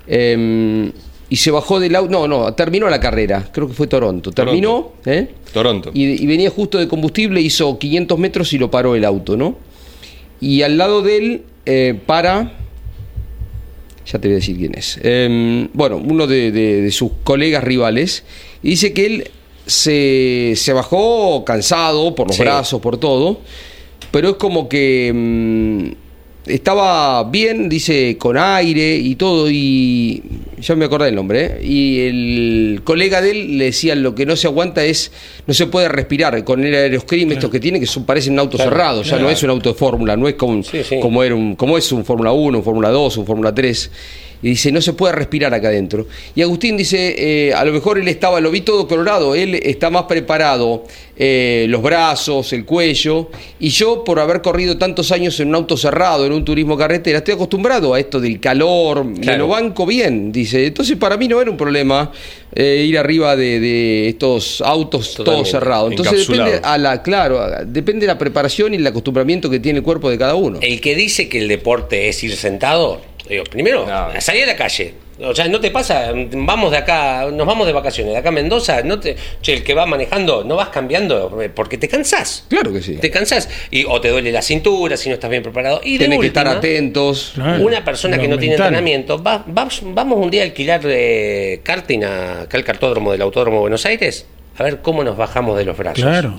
Eh, y se bajó del auto. No, no, terminó la carrera. Creo que fue Toronto. Terminó, ¿eh? Toronto. Y, y venía justo de combustible, hizo 500 metros y lo paró el auto, ¿no? Y al lado de él, eh, para. Ya te voy a decir quién es. Eh, bueno, uno de, de- de sus colegas rivales. Y dice que él se, se bajó cansado por los Sí. brazos, por todo. Pero es como que. mm, estaba bien, dice, con aire y todo, y ya me acordé del nombre, ¿eh? y el colega de él le decía, lo que no se aguanta es, no se puede respirar con el aeroscreen, estos que tiene, que son, parecen un auto Claro, cerrado, ya claro. no es un auto de fórmula, no es como, Sí, sí. como, era un, como es un Fórmula 1, un Fórmula 2, un Fórmula 3. Y dice, no se puede respirar acá adentro. Y Agustín dice, eh, a lo mejor él estaba, lo vi todo colorado, él está más preparado, eh, los brazos, el cuello, y yo por haber corrido tantos años en un auto cerrado, en un turismo carretera, estoy acostumbrado a esto del calor, me lo banco bien, dice. Entonces para mí no era un problema eh, ir arriba de, de estos autos todo Totalmente. cerrado. Entonces depende a la, claro, depende de la preparación y el acostumbramiento que tiene el cuerpo de cada uno. El que dice que el deporte es ir sentado, digo, primero, No. salí a la calle. O sea, no te pasa, vamos de acá, nos vamos de vacaciones, de acá a Mendoza, no te, che, el que va manejando, no vas cambiando, eh, porque te cansás. Claro que sí. Te cansás. Y, o te duele la cintura si no estás bien preparado. Y de Tienen que estar atentos. Claro. Una persona que no tiene entrenamiento, va- va- vamos un día a alquilar eh, karting a- acá al cartódromo del Autódromo de Buenos Aires, a ver cómo nos bajamos de los brazos. Claro.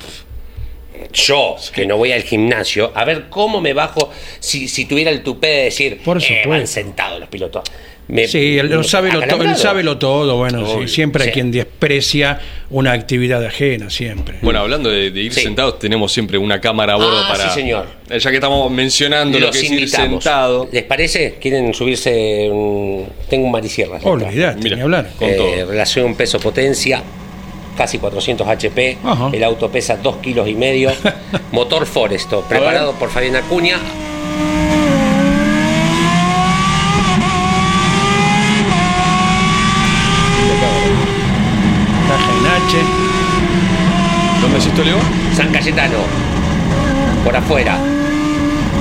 Yo, que no voy al gimnasio, a ver cómo me bajo si, si tuviera el tupé de decir, Por eh, van sentados los pilotos. Me- Sí, él, sabe lo to- él sabe lo todo. Bueno, sí, siempre hay sí. quien desprecia una actividad ajena, siempre. Bueno, hablando de, de ir Sí. sentados, tenemos siempre una cámara a bordo Ah, para. sí, señor. Eh, Ya que estamos mencionando lo Los que es ir invitamos. sentado. ¿Les parece? ¿Quieren subirse? un- Tengo un marisierras. acá. Olvidate, Mira. ni hablar. Con Eh, todo. relación peso-potencia, casi 400 HP. Ajá. El auto pesa 2 kilos y medio. Motor Foresto, preparado por Fabián Acuña. ¿Dónde es esto, Leo? San Cayetano, por afuera.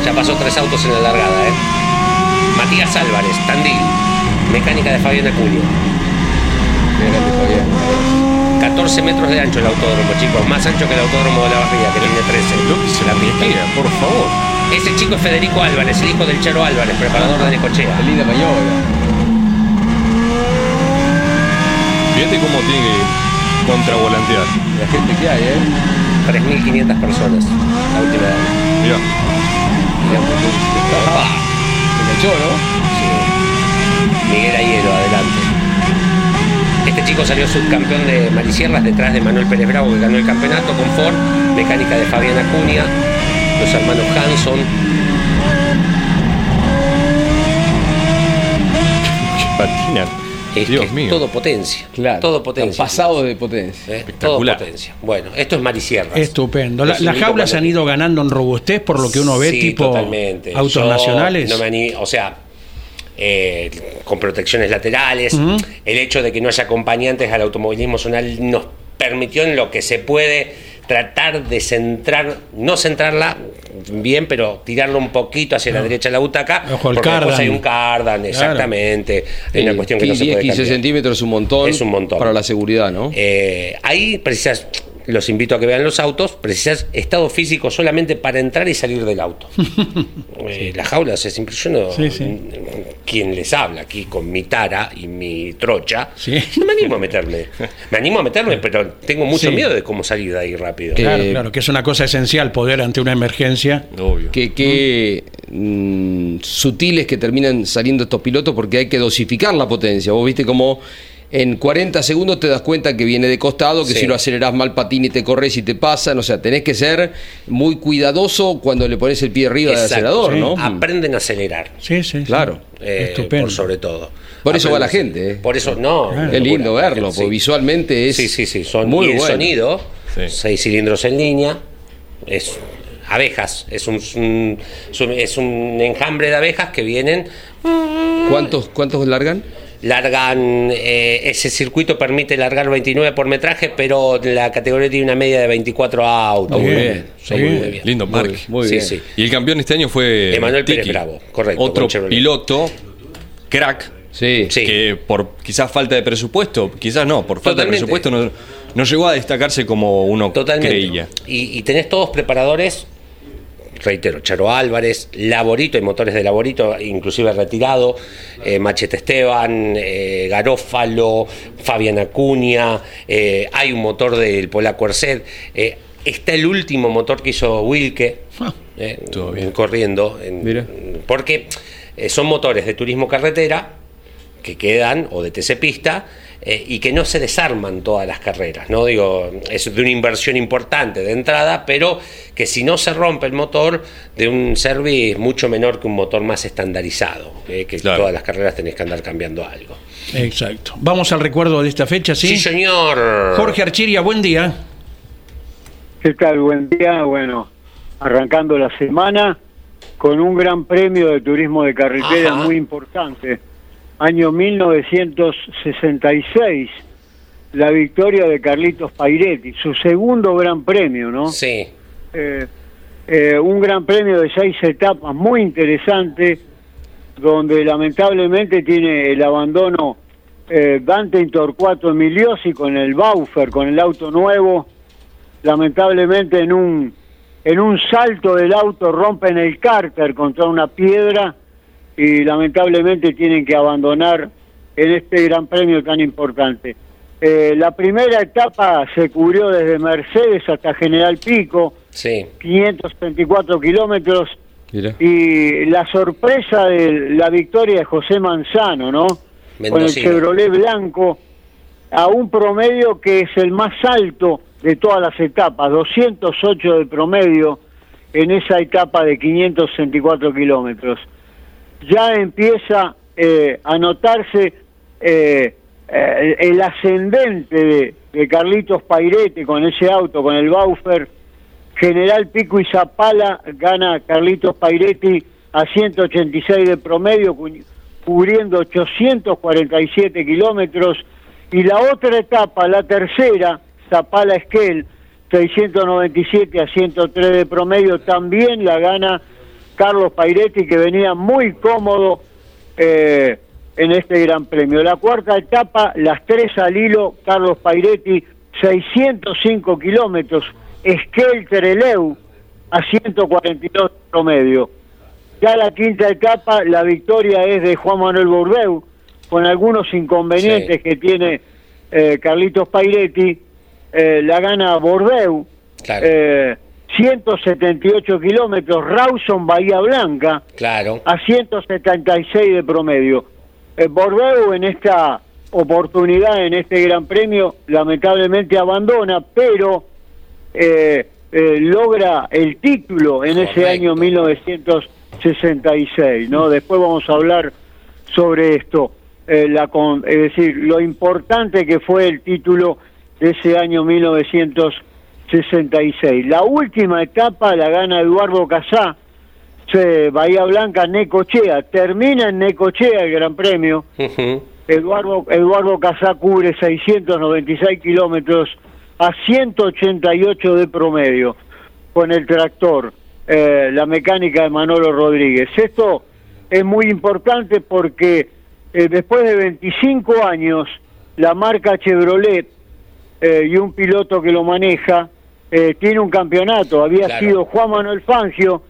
Ya pasó tres autos en la largada, ¿eh? Matías Álvarez, Tandil. Mecánica de Fabián Acuña. 14 metros de ancho el autódromo, chicos. Más ancho que el autódromo de la Barriga, que tiene 13. Lo que se la pista. por favor. Ese chico es Federico Álvarez, el hijo del Charo Álvarez, preparador de Necochea. Linda maniobra. Fíjate cómo tiene que contravolantear. La gente que hay, ¿eh? 3.500 personas. La última vez. Mirá. Opa. Se enganchó, ¿no? Sí. Miguel Ayero, adelante. Chico salió subcampeón de Marisierras detrás de Manuel Pérez Bravo, que ganó el campeonato con Ford. Mecánica de Fabián Acuña, los hermanos Hanson. Que patinan. Es, Dios es mío. todo potencia. Claro. Todo potencia. Pasado de potencia. ¿eh? Todo Espectacular. potencia. Bueno, esto es Marisierras. Estupendo. La- Es las jaulas han ido ganando en robustez por lo que uno ve, Sí, tipo totalmente. autos Yo nacionales. no me o sea, eh, con protecciones laterales, el hecho de que no haya acompañantes al automovilismo zonal nos permitió en lo que se puede tratar de centrar, no centrarla bien, pero tirarlo un poquito hacia la derecha de la butaca, Ojo, el porque después cardan. hay un cardan, exactamente. Hay una cuestión que no se 10, puede 15 cambiar. centímetros es un montón. Es un montón. Para la seguridad, ¿no? Eh, ahí precisas, los invito a que vean los autos, precisas estado físico solamente para entrar y salir del auto. Eh, Las jaulas es impresionante. Sí, sí. Quien les habla aquí con mi tara y mi trocha, Sí. no me animo a meterme. Me animo a meterme, pero tengo mucho Sí. miedo de cómo salir de ahí rápido. Claro, Eh, claro, que es una cosa esencial poder ante una emergencia. Obvio. que, que, mm, sutiles que terminan saliendo estos pilotos porque hay que dosificar la potencia. Vos viste como en 40 segundos te das cuenta que viene de costado, que Sí. si lo acelerás mal patín y te corres y te pasan. O sea, tenés que ser muy cuidadoso cuando le pones el pie arriba del acelerador, sí. ¿no? Aprenden a acelerar. Sí, sí. sí. Claro. eh, Estupendo. por sobre todo. Por eso va la gente, ¿eh? Por eso, no. Claro. Qué lindo verlo, Sí. porque visualmente es Sí, sí, sí. Son, muy y el bueno. sonido, Sí. seis cilindros en línea, es abejas, es un, es un- es un enjambre de abejas que vienen, ¿Cuántos, ¿Cuántos largan? Largan, eh, ese circuito permite largar 29 por metraje, pero la categoría tiene una media de 24 autos. Muy Muy bien, sí, muy bien. bien. Lindo muy Sí, sí. Y el campeón este año fue Emanuel Pérez Tiki. Bravo, correcto, Otro piloto, crack, Sí. Sí. que por quizás falta de presupuesto, quizás no, por falta Totalmente. de presupuesto no, no llegó a destacarse como uno Totalmente. creía. Y, y tenés todos preparadores, reitero, Charo Álvarez, Laborito, hay motores de Laborito, inclusive retirado, eh, Machete Esteban, eh, Garófalo, Fabián Acuña, eh, hay un motor del Polaco Erced, está el último motor que hizo Wilke, Ah, todo bien. corriendo, en- Mira. porque son motores de turismo carretera que quedan, o de TC Pista, eh, y que no se desarman todas las carreras, ¿no? Digo, es de una inversión importante de entrada, pero que si no se rompe el motor de un service mucho menor que un motor más estandarizado, eh, que Claro. todas las carreras tenés que andar cambiando algo. Exacto. Vamos al recuerdo de esta fecha, ¿sí? Sí, señor. Jorge Archiria, buen día. ¿Qué tal? Buen día. Bueno, arrancando la semana con un gran premio de turismo de carretera Ajá. muy importante. Año 1966, la victoria de Carlitos Pairetti, su segundo gran premio, ¿no? Sí, Eh, eh, un gran premio de seis etapas muy interesante, donde lamentablemente tiene el abandono eh, Dante Torcuato Emiliosi con el Baufer, con el auto nuevo, lamentablemente en un en un salto del auto rompen el cárter contra una piedra y lamentablemente tienen que abandonar en este gran premio tan importante. Eh, la primera etapa se cubrió desde Mercedes hasta General Pico, sí. 534 kilómetros, y la sorpresa de la victoria de José Manzano, ¿no? Con el. Chevrolet blanco, a un promedio que es el más alto de todas las etapas, 208 de promedio en esa etapa de 564 kilómetros. Ya empieza eh, a notarse eh, eh, el ascendente de, Carlitos Pairete con ese auto, con el Baufer, General Pico y Zapala gana Carlitos Pairetti a 186 de promedio, cu- cubriendo 847 kilómetros. Y la otra etapa, la tercera, Zapala Esquel, 697 a 103 de promedio, también la gana Carlos Pairetti, que venía muy cómodo eh, en este Gran Premio. La cuarta etapa, las tres al hilo, Carlos Pairetti, 605 kilómetros, Esquel Tereleu a 142 promedio. Ya la quinta etapa, la victoria es de Juan Manuel Bourdeu, con algunos inconvenientes Sí. que tiene eh, Carlitos Pairetti, eh, la gana Bourdeu, Claro. Eh, 178 kilómetros, Rawson Bahía Blanca, Claro. a 176 de promedio. Eh, Bordeaux en esta oportunidad, en este Gran Premio, lamentablemente abandona, pero eh, eh, logra el título en ese año 1966, ¿no? Después vamos a hablar sobre esto. eh, la, con- es decir, lo importante que fue el título de ese año 1966. La última etapa la gana Eduardo Casá, se- Bahía Blanca, Necochea, termina en Necochea el Gran Premio. Eduardo, Eduardo Casá cubre 696 kilómetros a 188 de promedio con el tractor, eh, la mecánica de Manolo Rodríguez. Esto es muy importante porque eh, después de 25 años, la marca Chevrolet eh, y un piloto que lo maneja eh, tiene un campeonato. Había Claro. sido Juan Manuel Fangio,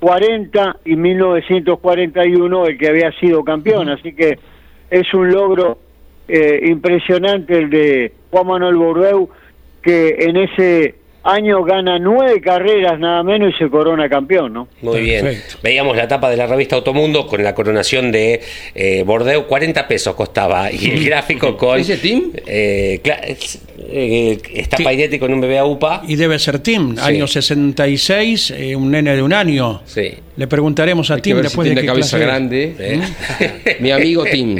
40 y 1941 el que había sido campeón. Así que es un logro eh, impresionante el de Juan Manuel Bourdeu, que en ese año gana nueve carreras nada menos y se corona campeón, ¿no? Muy bien. Perfecto. Veíamos la tapa de la revista Automundo con la coronación de eh, Bordeaux, 40 pesos costaba. Y el gráfico con. ¿Ese team? Eh, eh, está Pairetti con un bebé a UPA. Y debe ser Tim, Sí. año 66, eh, un nene de un año. Sí. Le preguntaremos a Hay que Tim ver si después de tiene qué cabeza clase grande. ¿eh? Mi amigo Tim,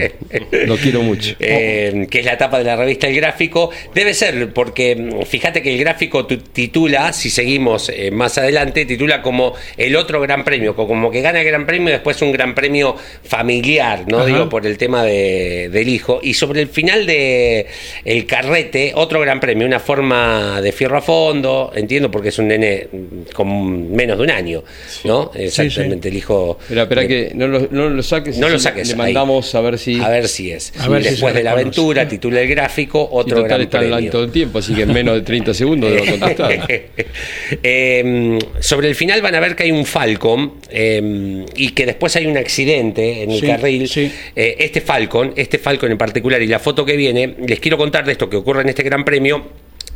lo quiero mucho. eh, que es la tapa de la revista El Gráfico. Debe ser, porque mm, fíjate que el gráfico tu- titula, si seguimos eh, más adelante, titula como el otro gran premio, co- como que gana el gran premio y después un gran premio familiar, ¿no? Ajá. Digo, por el tema de- del hijo. Y sobre el final de El Carrete, otro gran premio, una forma de fierro a fondo, entiendo, porque es un nene mm, con menos de un año, ¿no? Exactamente, el hijo. Espera, espera que no lo, no lo saques. No lo saques, Le ahí. mandamos a ver si. A ver si es. A ver Después de la aventura, titula el gráfico, Y otro total gran está online premio. todo el tiempo, así que en menos de 30 segundos debo Eh, sobre el final van a ver que hay un Falcon eh, y que después hay un accidente en el Sí, carril. sí. Eh, este Falcon, este Falcon en particular y la foto que viene, les quiero contar de esto que ocurre en este Gran Premio.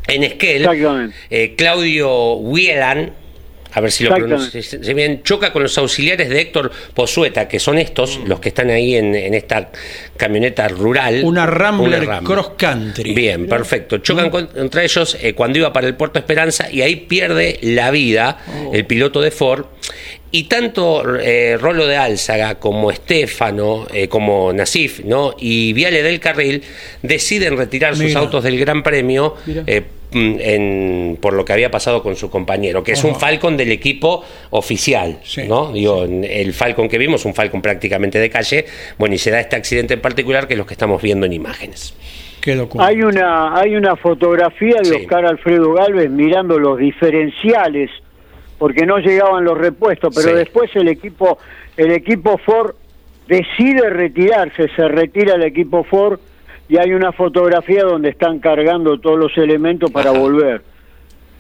En Esquel, eh, Claudio Wielan, a ver si lo pronuncio bien, choca con los auxiliares de Héctor Pozueta, que son estos, Mm. los que están ahí en, en esta camioneta rural. Una Rambler Una Ram. Cross Country. Bien, perfecto. Chocan con- contra ellos eh, cuando iba para el Puerto Esperanza y ahí pierde la vida Oh. el piloto de Ford. Y tanto eh, Rolo de Álzaga como Estefano, eh, como Nasif, ¿no? y Viale del Carril deciden retirar sus autos del Gran Premio Mira. eh, mm, en- por lo que había pasado con su compañero, que es un. Falcon del equipo oficial, Sí, ¿no? Digo, el Falcon que vimos, un Falcon prácticamente de calle, bueno, y se da este accidente en particular que es lo que estamos viendo en imágenes. Qué. Hay una, hay una fotografía de Sí. Oscar Alfredo Galvez mirando los diferenciales porque no llegaban los repuestos, pero Sí. después el equipo, el equipo Ford decide retirarse, se retira el equipo Ford y hay una fotografía donde están cargando todos los elementos para Ajá. volver.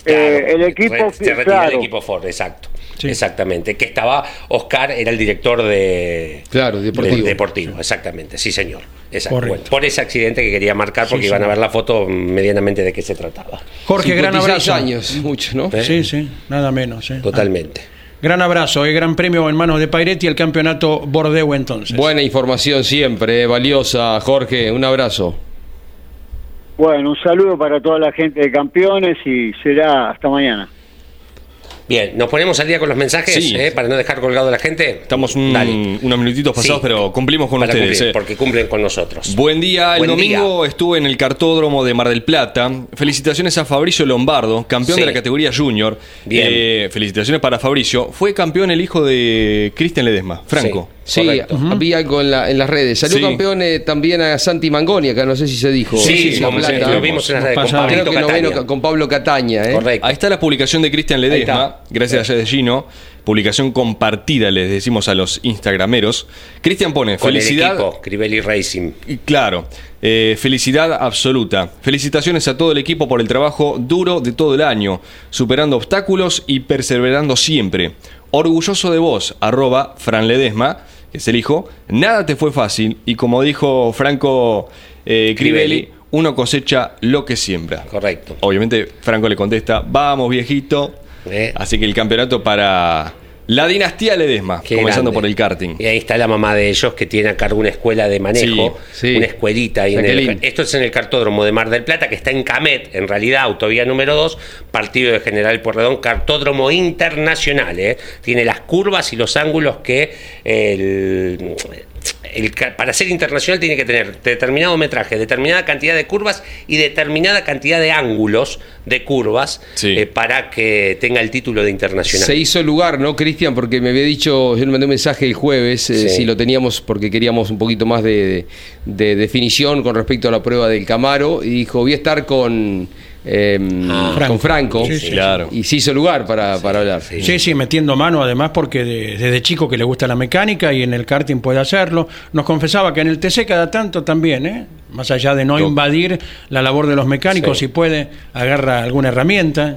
Claro, Eh, el equipo, se claro, el equipo Ford, exacto. Sí. Exactamente. Que estaba, Oscar era el director de. Claro, deportivo. de- deportivo, exactamente, sí, señor. Bueno, por ese accidente que quería marcar, porque Sí, iban a ver la foto medianamente de qué se trataba. Jorge, gran 56 abrazo. años, mucho, ¿no? ¿Eh? Sí, sí, nada menos. eh. Totalmente. Gran abrazo, eh, gran premio en manos de Pairetti, el campeonato Bordeu entonces. Buena información siempre, eh, valiosa, Jorge. Un abrazo. Bueno, un saludo para toda la gente de campeones y será hasta mañana. Bien, nos ponemos al día con los mensajes Sí. ¿eh? para no dejar colgado a la gente. Estamos un- unos minutitos pasados, Sí. pero cumplimos con Para ustedes. cumplir, eh. Porque cumplen con nosotros. Buen día, el Buen domingo estuve en el cartódromo de Mar del Plata. Felicitaciones a Fabricio Lombardo, campeón Sí. de la categoría junior. Bien. Eh, felicitaciones para Fabricio. Fue campeón el hijo de Cristian Ledesma, Franco. Sí, había algo en, la- en las redes. Salió Sí. campeón eh, también a Santi Mangoni, acá no sé si se dijo. Sí, sí, lo vimos en las redes. Con. Creo noveno Pablo Cataña. ¿eh? Correcto. Ahí está la publicación de Cristian Ledesma, gracias a Gino. Publicación compartida, les decimos a los instagrameros. Cristian pone, Con felicidad. el equipo, Crivelli Racing. Claro, eh, felicidad absoluta. Felicitaciones a todo el equipo por el trabajo duro de todo el año, superando obstáculos y perseverando siempre. Orgulloso de vos, arroba Fran Ledesma, que es el hijo. Nada te fue fácil y como dijo Franco eh, Crivelli. uno cosecha lo que siembra. Correcto. Obviamente Franco le contesta, vamos viejito. Eh. Así que el campeonato para la dinastía Ledesma, Qué comenzando grande. por el karting. Y ahí está la mamá de ellos que tiene a cargo una escuela de manejo, Sí, sí. una escuelita. ahí en el- esto es en el cartódromo de Mar del Plata, que está en Camet, en realidad, autovía número 2, partido de General Porredón, cartódromo internacional. ¿eh? Tiene las curvas y los ángulos que el- el para ser internacional tiene que tener determinado metraje, determinada cantidad de curvas y determinada cantidad de ángulos de curvas Sí. eh, para que tenga el título de internacional. Se hizo lugar, ¿no, Cristian? Porque me había dicho, yo le mandé un mensaje el jueves, eh, Sí. si lo teníamos porque queríamos un poquito más de, de- de definición con respecto a la prueba del Camaro, y dijo, voy a estar con, eh, Ah. con Franco. Sí, sí, Claro. Y se hizo lugar para, para hablar. Sí, sí, metiendo mano además porque de- desde chico que le gusta la mecánica y en el karting puede hacerlo. Nos confesaba que en el TC cada tanto también, ¿eh? más allá de no invadir la labor de los mecánicos, Sí. si puede, agarra alguna herramienta. ¿eh?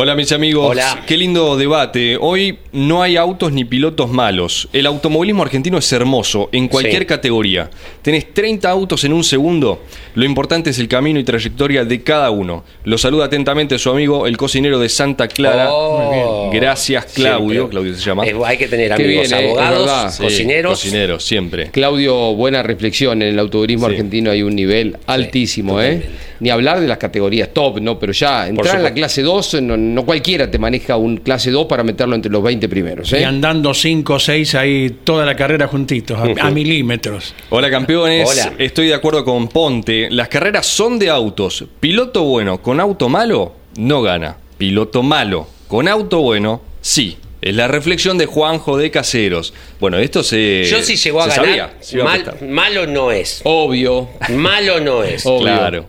Hola mis amigos, Hola. qué lindo debate. Hoy no hay autos ni pilotos malos. El automovilismo argentino es hermoso en cualquier Sí. categoría. Tenés 30 autos en un segundo. Lo importante es el camino y trayectoria de cada uno. Lo saluda atentamente su amigo el cocinero de Santa Clara. Oh. Gracias Claudio, Siempre. Claudio se llama. Es- hay que tener amigos bien, eh, abogados. Sí, cocineros. Cocineros, siempre. Claudio, buena reflexión. En el automovilismo Sí. argentino hay un nivel altísimo, ¿eh? Ni hablar de las categorías top, ¿no? Pero ya entrar en la clase 2, no, no cualquiera te maneja un clase 2 para meterlo entre los 20 primeros, Y ¿eh? andando 5 o 6 ahí toda la carrera juntitos, a, a milímetros. Hola campeones, Hola. estoy de acuerdo con Ponte. Las carreras son de autos. Piloto bueno con auto malo no gana. Piloto malo con auto bueno sí. Es la reflexión de Juanjo de Caseros. Bueno, esto se. Yo si llegó a ganar, sabía, se a malo no es. Obvio. Malo no es. Obvio. Claro.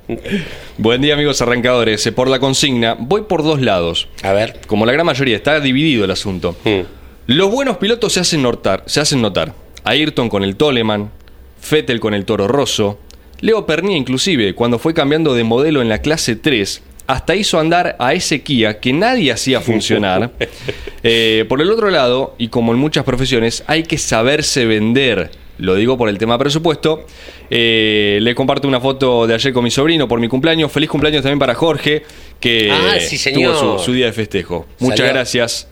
Buen día, amigos arrancadores. Eh, Por la consigna, voy por dos lados. A ver. Como la gran mayoría, está dividido el asunto. Mm. Los buenos pilotos se hacen notar. Se hacen notar. Ayrton con el Toleman, Fettel con el Toro Rosso, Leo Pernia inclusive, cuando fue cambiando de modelo en la clase 3, hasta hizo andar a ese Kia que nadie hacía funcionar. Eh, por el otro lado, y como en muchas profesiones, hay que saberse vender. Lo digo por el tema presupuesto. Eh, le comparto una foto de ayer con mi sobrino por mi cumpleaños. Feliz cumpleaños también para Jorge, que Ah, sí, tuvo su, su día de festejo. Muchas Salió. gracias.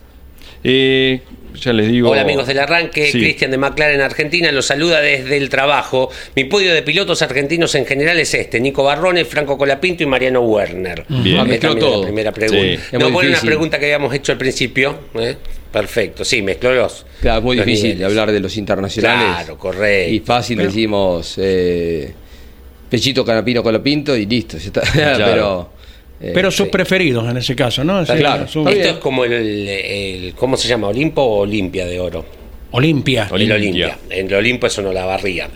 Eh, ya les digo. Hola amigos del arranque, Sí. Cristian de McLaren Argentina los saluda desde el trabajo. Mi podio de pilotos argentinos en general es este: Nico Barrone, Franco Colapinto y Mariano Werner. Bien. Ah, mezcló también todo. La primera pregunta. Sí. No fue una pregunta que habíamos hecho al principio. ¿eh? Perfecto, sí, mezcló los. Claro, es muy los difícil niveles. hablar de los internacionales. Claro, correcto. Y fácil Pero- decimos eh, Pechito Canapino Colapinto y listo. ya está. Claro. Pero, Pero sus sí. preferidos en ese caso, ¿no? Sí, Claro. Esto bien. es como el, el- ¿Cómo se llama? ¿Olimpo o Olimpia de oro? Olimpia. Olimpia. El Olimpia. En el Olimpo eso no la barría.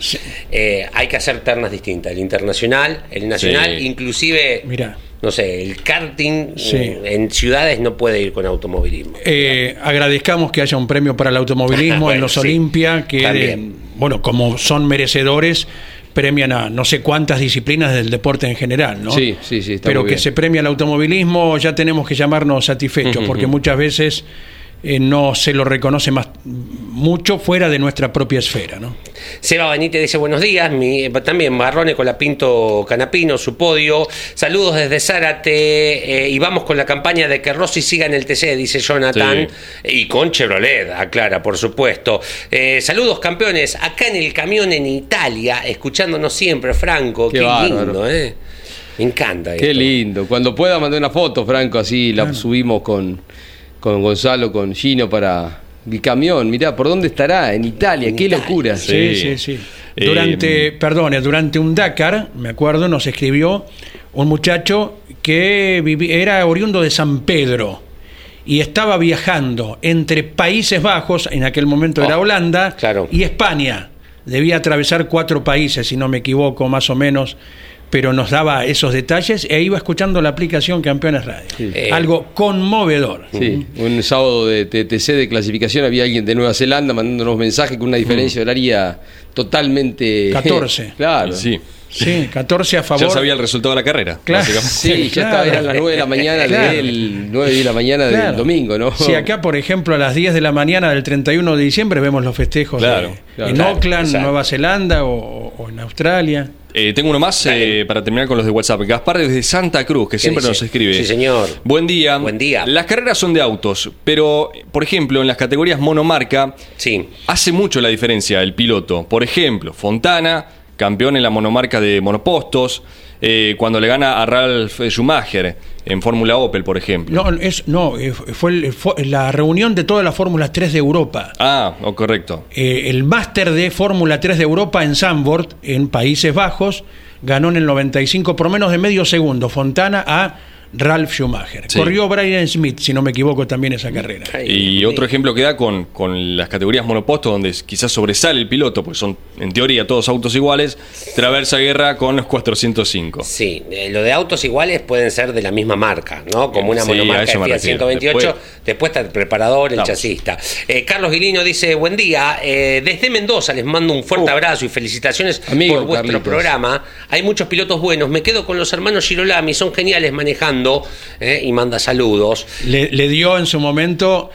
Eh, hay que hacer ternas distintas. El internacional, el nacional, Sí. inclusive, Mirá. no sé, el karting Sí. eh, en ciudades no puede ir con automovilismo. Eh, agradezcamos que haya un premio para el automovilismo en los sí. Olimpia, que También. bueno, como son merecedores, premian a no sé cuántas disciplinas del deporte en general, ¿no? Sí, sí, sí, está Pero muy que se premia el automovilismo, ya tenemos que llamarnos satisfechos, porque muchas veces eh, no se lo reconoce más mucho fuera de nuestra propia esfera, ¿no? Seba Benítez dice buenos días, mi- también Marrone con la Pinto Canapino, su podio. Saludos desde Zárate eh, y vamos con la campaña de que Rossi siga en el TC, dice Jonathan. Y con Chevrolet, aclara, por supuesto. Eh, saludos campeones, acá en el camión en Italia, escuchándonos siempre, Franco. Qué lindo, ¿eh? Me encanta Qué esto. lindo. Cuando pueda mandar una foto, Franco, así la subimos con, con Gonzalo, con Gino para el camión. Mirá, ¿por dónde estará? En Italia. En Qué Italia. locura. Sí, Sí. sí, sí. Eh, Durante, perdone, durante un Dakar, me acuerdo, nos escribió un muchacho que era oriundo de San Pedro y estaba viajando entre Países Bajos, en aquel momento era Oh, Holanda, claro. y España. Debía atravesar cuatro países, si no me equivoco, más o menos, pero nos daba esos detalles e iba escuchando la aplicación Campeones Radio. Eh. Algo conmovedor. Sí, un sábado de TTC de clasificación había alguien de Nueva Zelanda mandándonos mensajes con una diferencia horaria totalmente... 14. claro. Sí. Sí, 14 a favor. Ya sabía el resultado de la carrera. Claro. Sí, ya Claro. estaba, eran las 9 de la mañana Claro. del 9 de la mañana Claro. del domingo, ¿no? Si acá, por ejemplo, a las 10 de la mañana del 31 de diciembre vemos los festejos Claro, de- claro, en claro, Auckland, exacto. Nueva Zelanda o, o en Australia. Eh, tengo uno más eh, para terminar con los de WhatsApp. Gaspar desde Santa Cruz, que siempre dice? nos escribe. Sí, señor. Buen día. Buen día. Las carreras son de autos, pero, por ejemplo, en las categorías monomarca, Sí. hace mucho la diferencia el piloto. Por ejemplo, Fontana, campeón en la monomarca de monopostos, eh, cuando le gana a Ralf Schumacher en Fórmula Opel, por ejemplo. No, es, no eh, fue, el- fue la reunión de todas las Fórmulas 3 de Europa. Ah, oh, correcto. Eh, el máster de Fórmula 3 de Europa en Zandvoort, en Países Bajos, ganó en el 95 por menos de medio segundo Fontana a Ralf Schumacher. Sí. Corrió Brian Smith, si no me equivoco, también esa carrera. Y otro ejemplo que da con, con las categorías monopostos, donde quizás sobresale el piloto, porque son en teoría todos autos iguales, Traversa Guerra con los 405. Sí, eh, lo de autos iguales pueden ser de la misma marca, ¿no? Como una Sí, monomarca Fiat refiero. 128, después, Después- está el preparador, el Vamos. chasista. Eh, Carlos Guilino dice, buen día, eh, desde Mendoza les mando un fuerte abrazo y felicitaciones Amigo, por vuestro Carlitos. programa. Hay muchos pilotos buenos, me quedo con los hermanos Girolami, son geniales manejando eh, y manda saludos. Le, le dio en su momento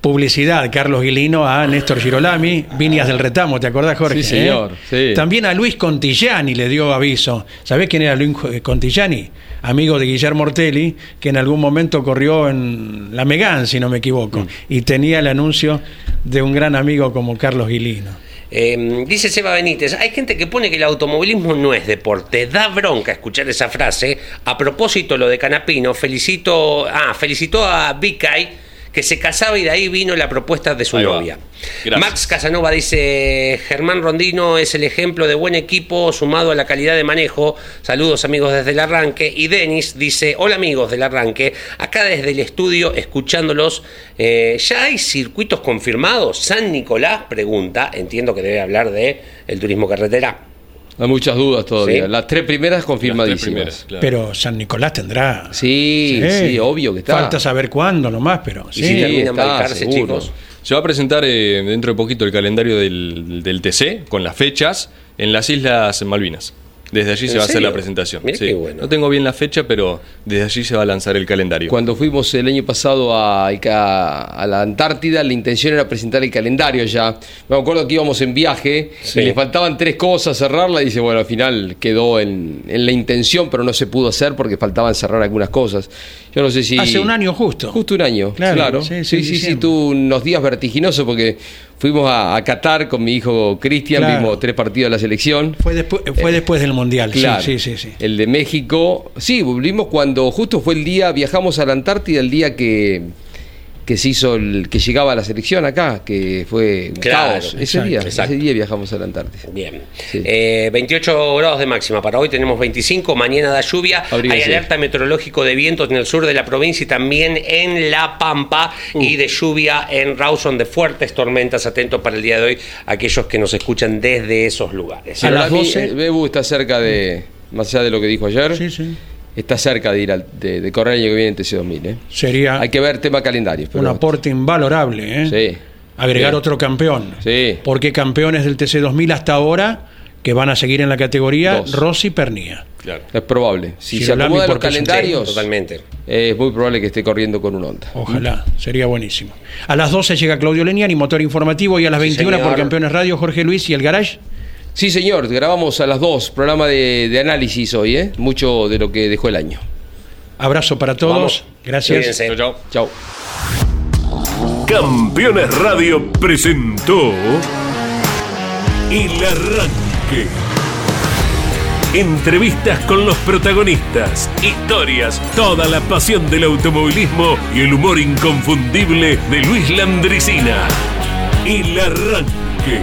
publicidad Carlos Guilino a Néstor Girolami, Vinias del Retamo, ¿te acordás, Jorge? Sí, señor, ¿Eh? sí. También a Luis Contillani le dio aviso. ¿Sabés quién era Luis Contillani? Amigo de Guillermo Ortelli, que en algún momento corrió en la Megán, si no me equivoco, Mm. y tenía el anuncio de un gran amigo como Carlos Guilino. Eh, dice Seba Benítez, hay gente que pone que el automovilismo no es deporte. Da bronca escuchar esa frase. A propósito, lo de Canapino, felicito, ah, felicitó a Vicay que se casaba y de ahí vino la propuesta de su Ahí novia. Max Casanova dice, Germán Rondino es el ejemplo de buen equipo sumado a la calidad de manejo. Saludos amigos desde el arranque. Y Denis dice, hola amigos del arranque, acá desde el estudio escuchándolos. Eh, ¿Ya hay circuitos confirmados? San Nicolás pregunta, entiendo que debe hablar de el turismo carretera. Hay muchas dudas todavía. Sí. Las tres primeras Las tres confirmadísimas. primeras, claro. Pero San Nicolás tendrá. Sí, sí, obvio que está. Falta saber cuándo nomás, pero Y sí. si está, seguro. chicos. Se va a presentar eh, dentro de poquito el calendario del, del TC con las fechas en las Islas Malvinas. Desde allí ¿En se va a hacer la presentación. Mirá Sí. qué bueno. No tengo bien la fecha, pero desde allí se va a lanzar el calendario. Cuando fuimos el año pasado a, la Antártida, la intención era presentar el calendario ya. Me acuerdo que íbamos en viaje Sí. y le faltaban tres cosas cerrarla y dice, bueno, al final quedó en, en la intención, pero no se pudo hacer porque faltaban cerrar algunas cosas. Yo no sé si... Hace un año justo. Justo un año, Claro, claro. sí, Sí, sí, sí, sí, diciembre. tuvo unos días vertiginosos porque fuimos a, a Qatar con mi hijo Cristian, Claro. vimos tres partidos de la selección. Fue, después, fue después del Mundial. sí, Claro. Sí, sí, sí. El de México. Sí, volvimos cuando justo fue el día, viajamos a la Antártida el día que, que se hizo el, que llegaba la selección acá, que fue un Claro, caos. Ese exacto, día, exacto. ese día viajamos a la Antártida. Bien. Sí. Eh, 28 grados de máxima. Para hoy tenemos 25. Mañana da lluvia. Abríguese. Hay alerta meteorológico de vientos en el sur de la provincia y también en La Pampa. Uh. Y de lluvia en Rawson de fuertes tormentas. Atentos para el día de hoy aquellos que nos escuchan desde esos lugares. A las Para mí, 12. eh, Bebu está cerca de, más allá de lo que dijo ayer, Sí, sí. Está cerca de ir al, de, de correr el año que viene en TC2000. ¿eh? Sería Hay que ver tema calendario. pero- un aporte invalorable. ¿eh? Sí. Agregar Sí. otro campeón. Sí. Porque campeones del TC2000 hasta ahora, que van a seguir en la categoría, Dos. Rossi Pernía. Claro. Es probable. Si se acomodan los calendarios, Totalmente. eh, es muy probable que esté corriendo con un Honda. Ojalá, sería buenísimo. A las 12 llega Claudio Leniani, motor informativo, y a las 21 por. Campeones Radio, Jorge Luis y el Garage. Sí, señor, grabamos a las dos, programa de, de análisis hoy, ¿eh? Mucho de lo que dejó el año. Abrazo para todos. Vamos. Gracias. Chau. Chao. Campeones Radio presentó El Arranque. Entrevistas con los protagonistas, historias, toda la pasión del automovilismo y el humor inconfundible de Luis Landricina. El Arranque.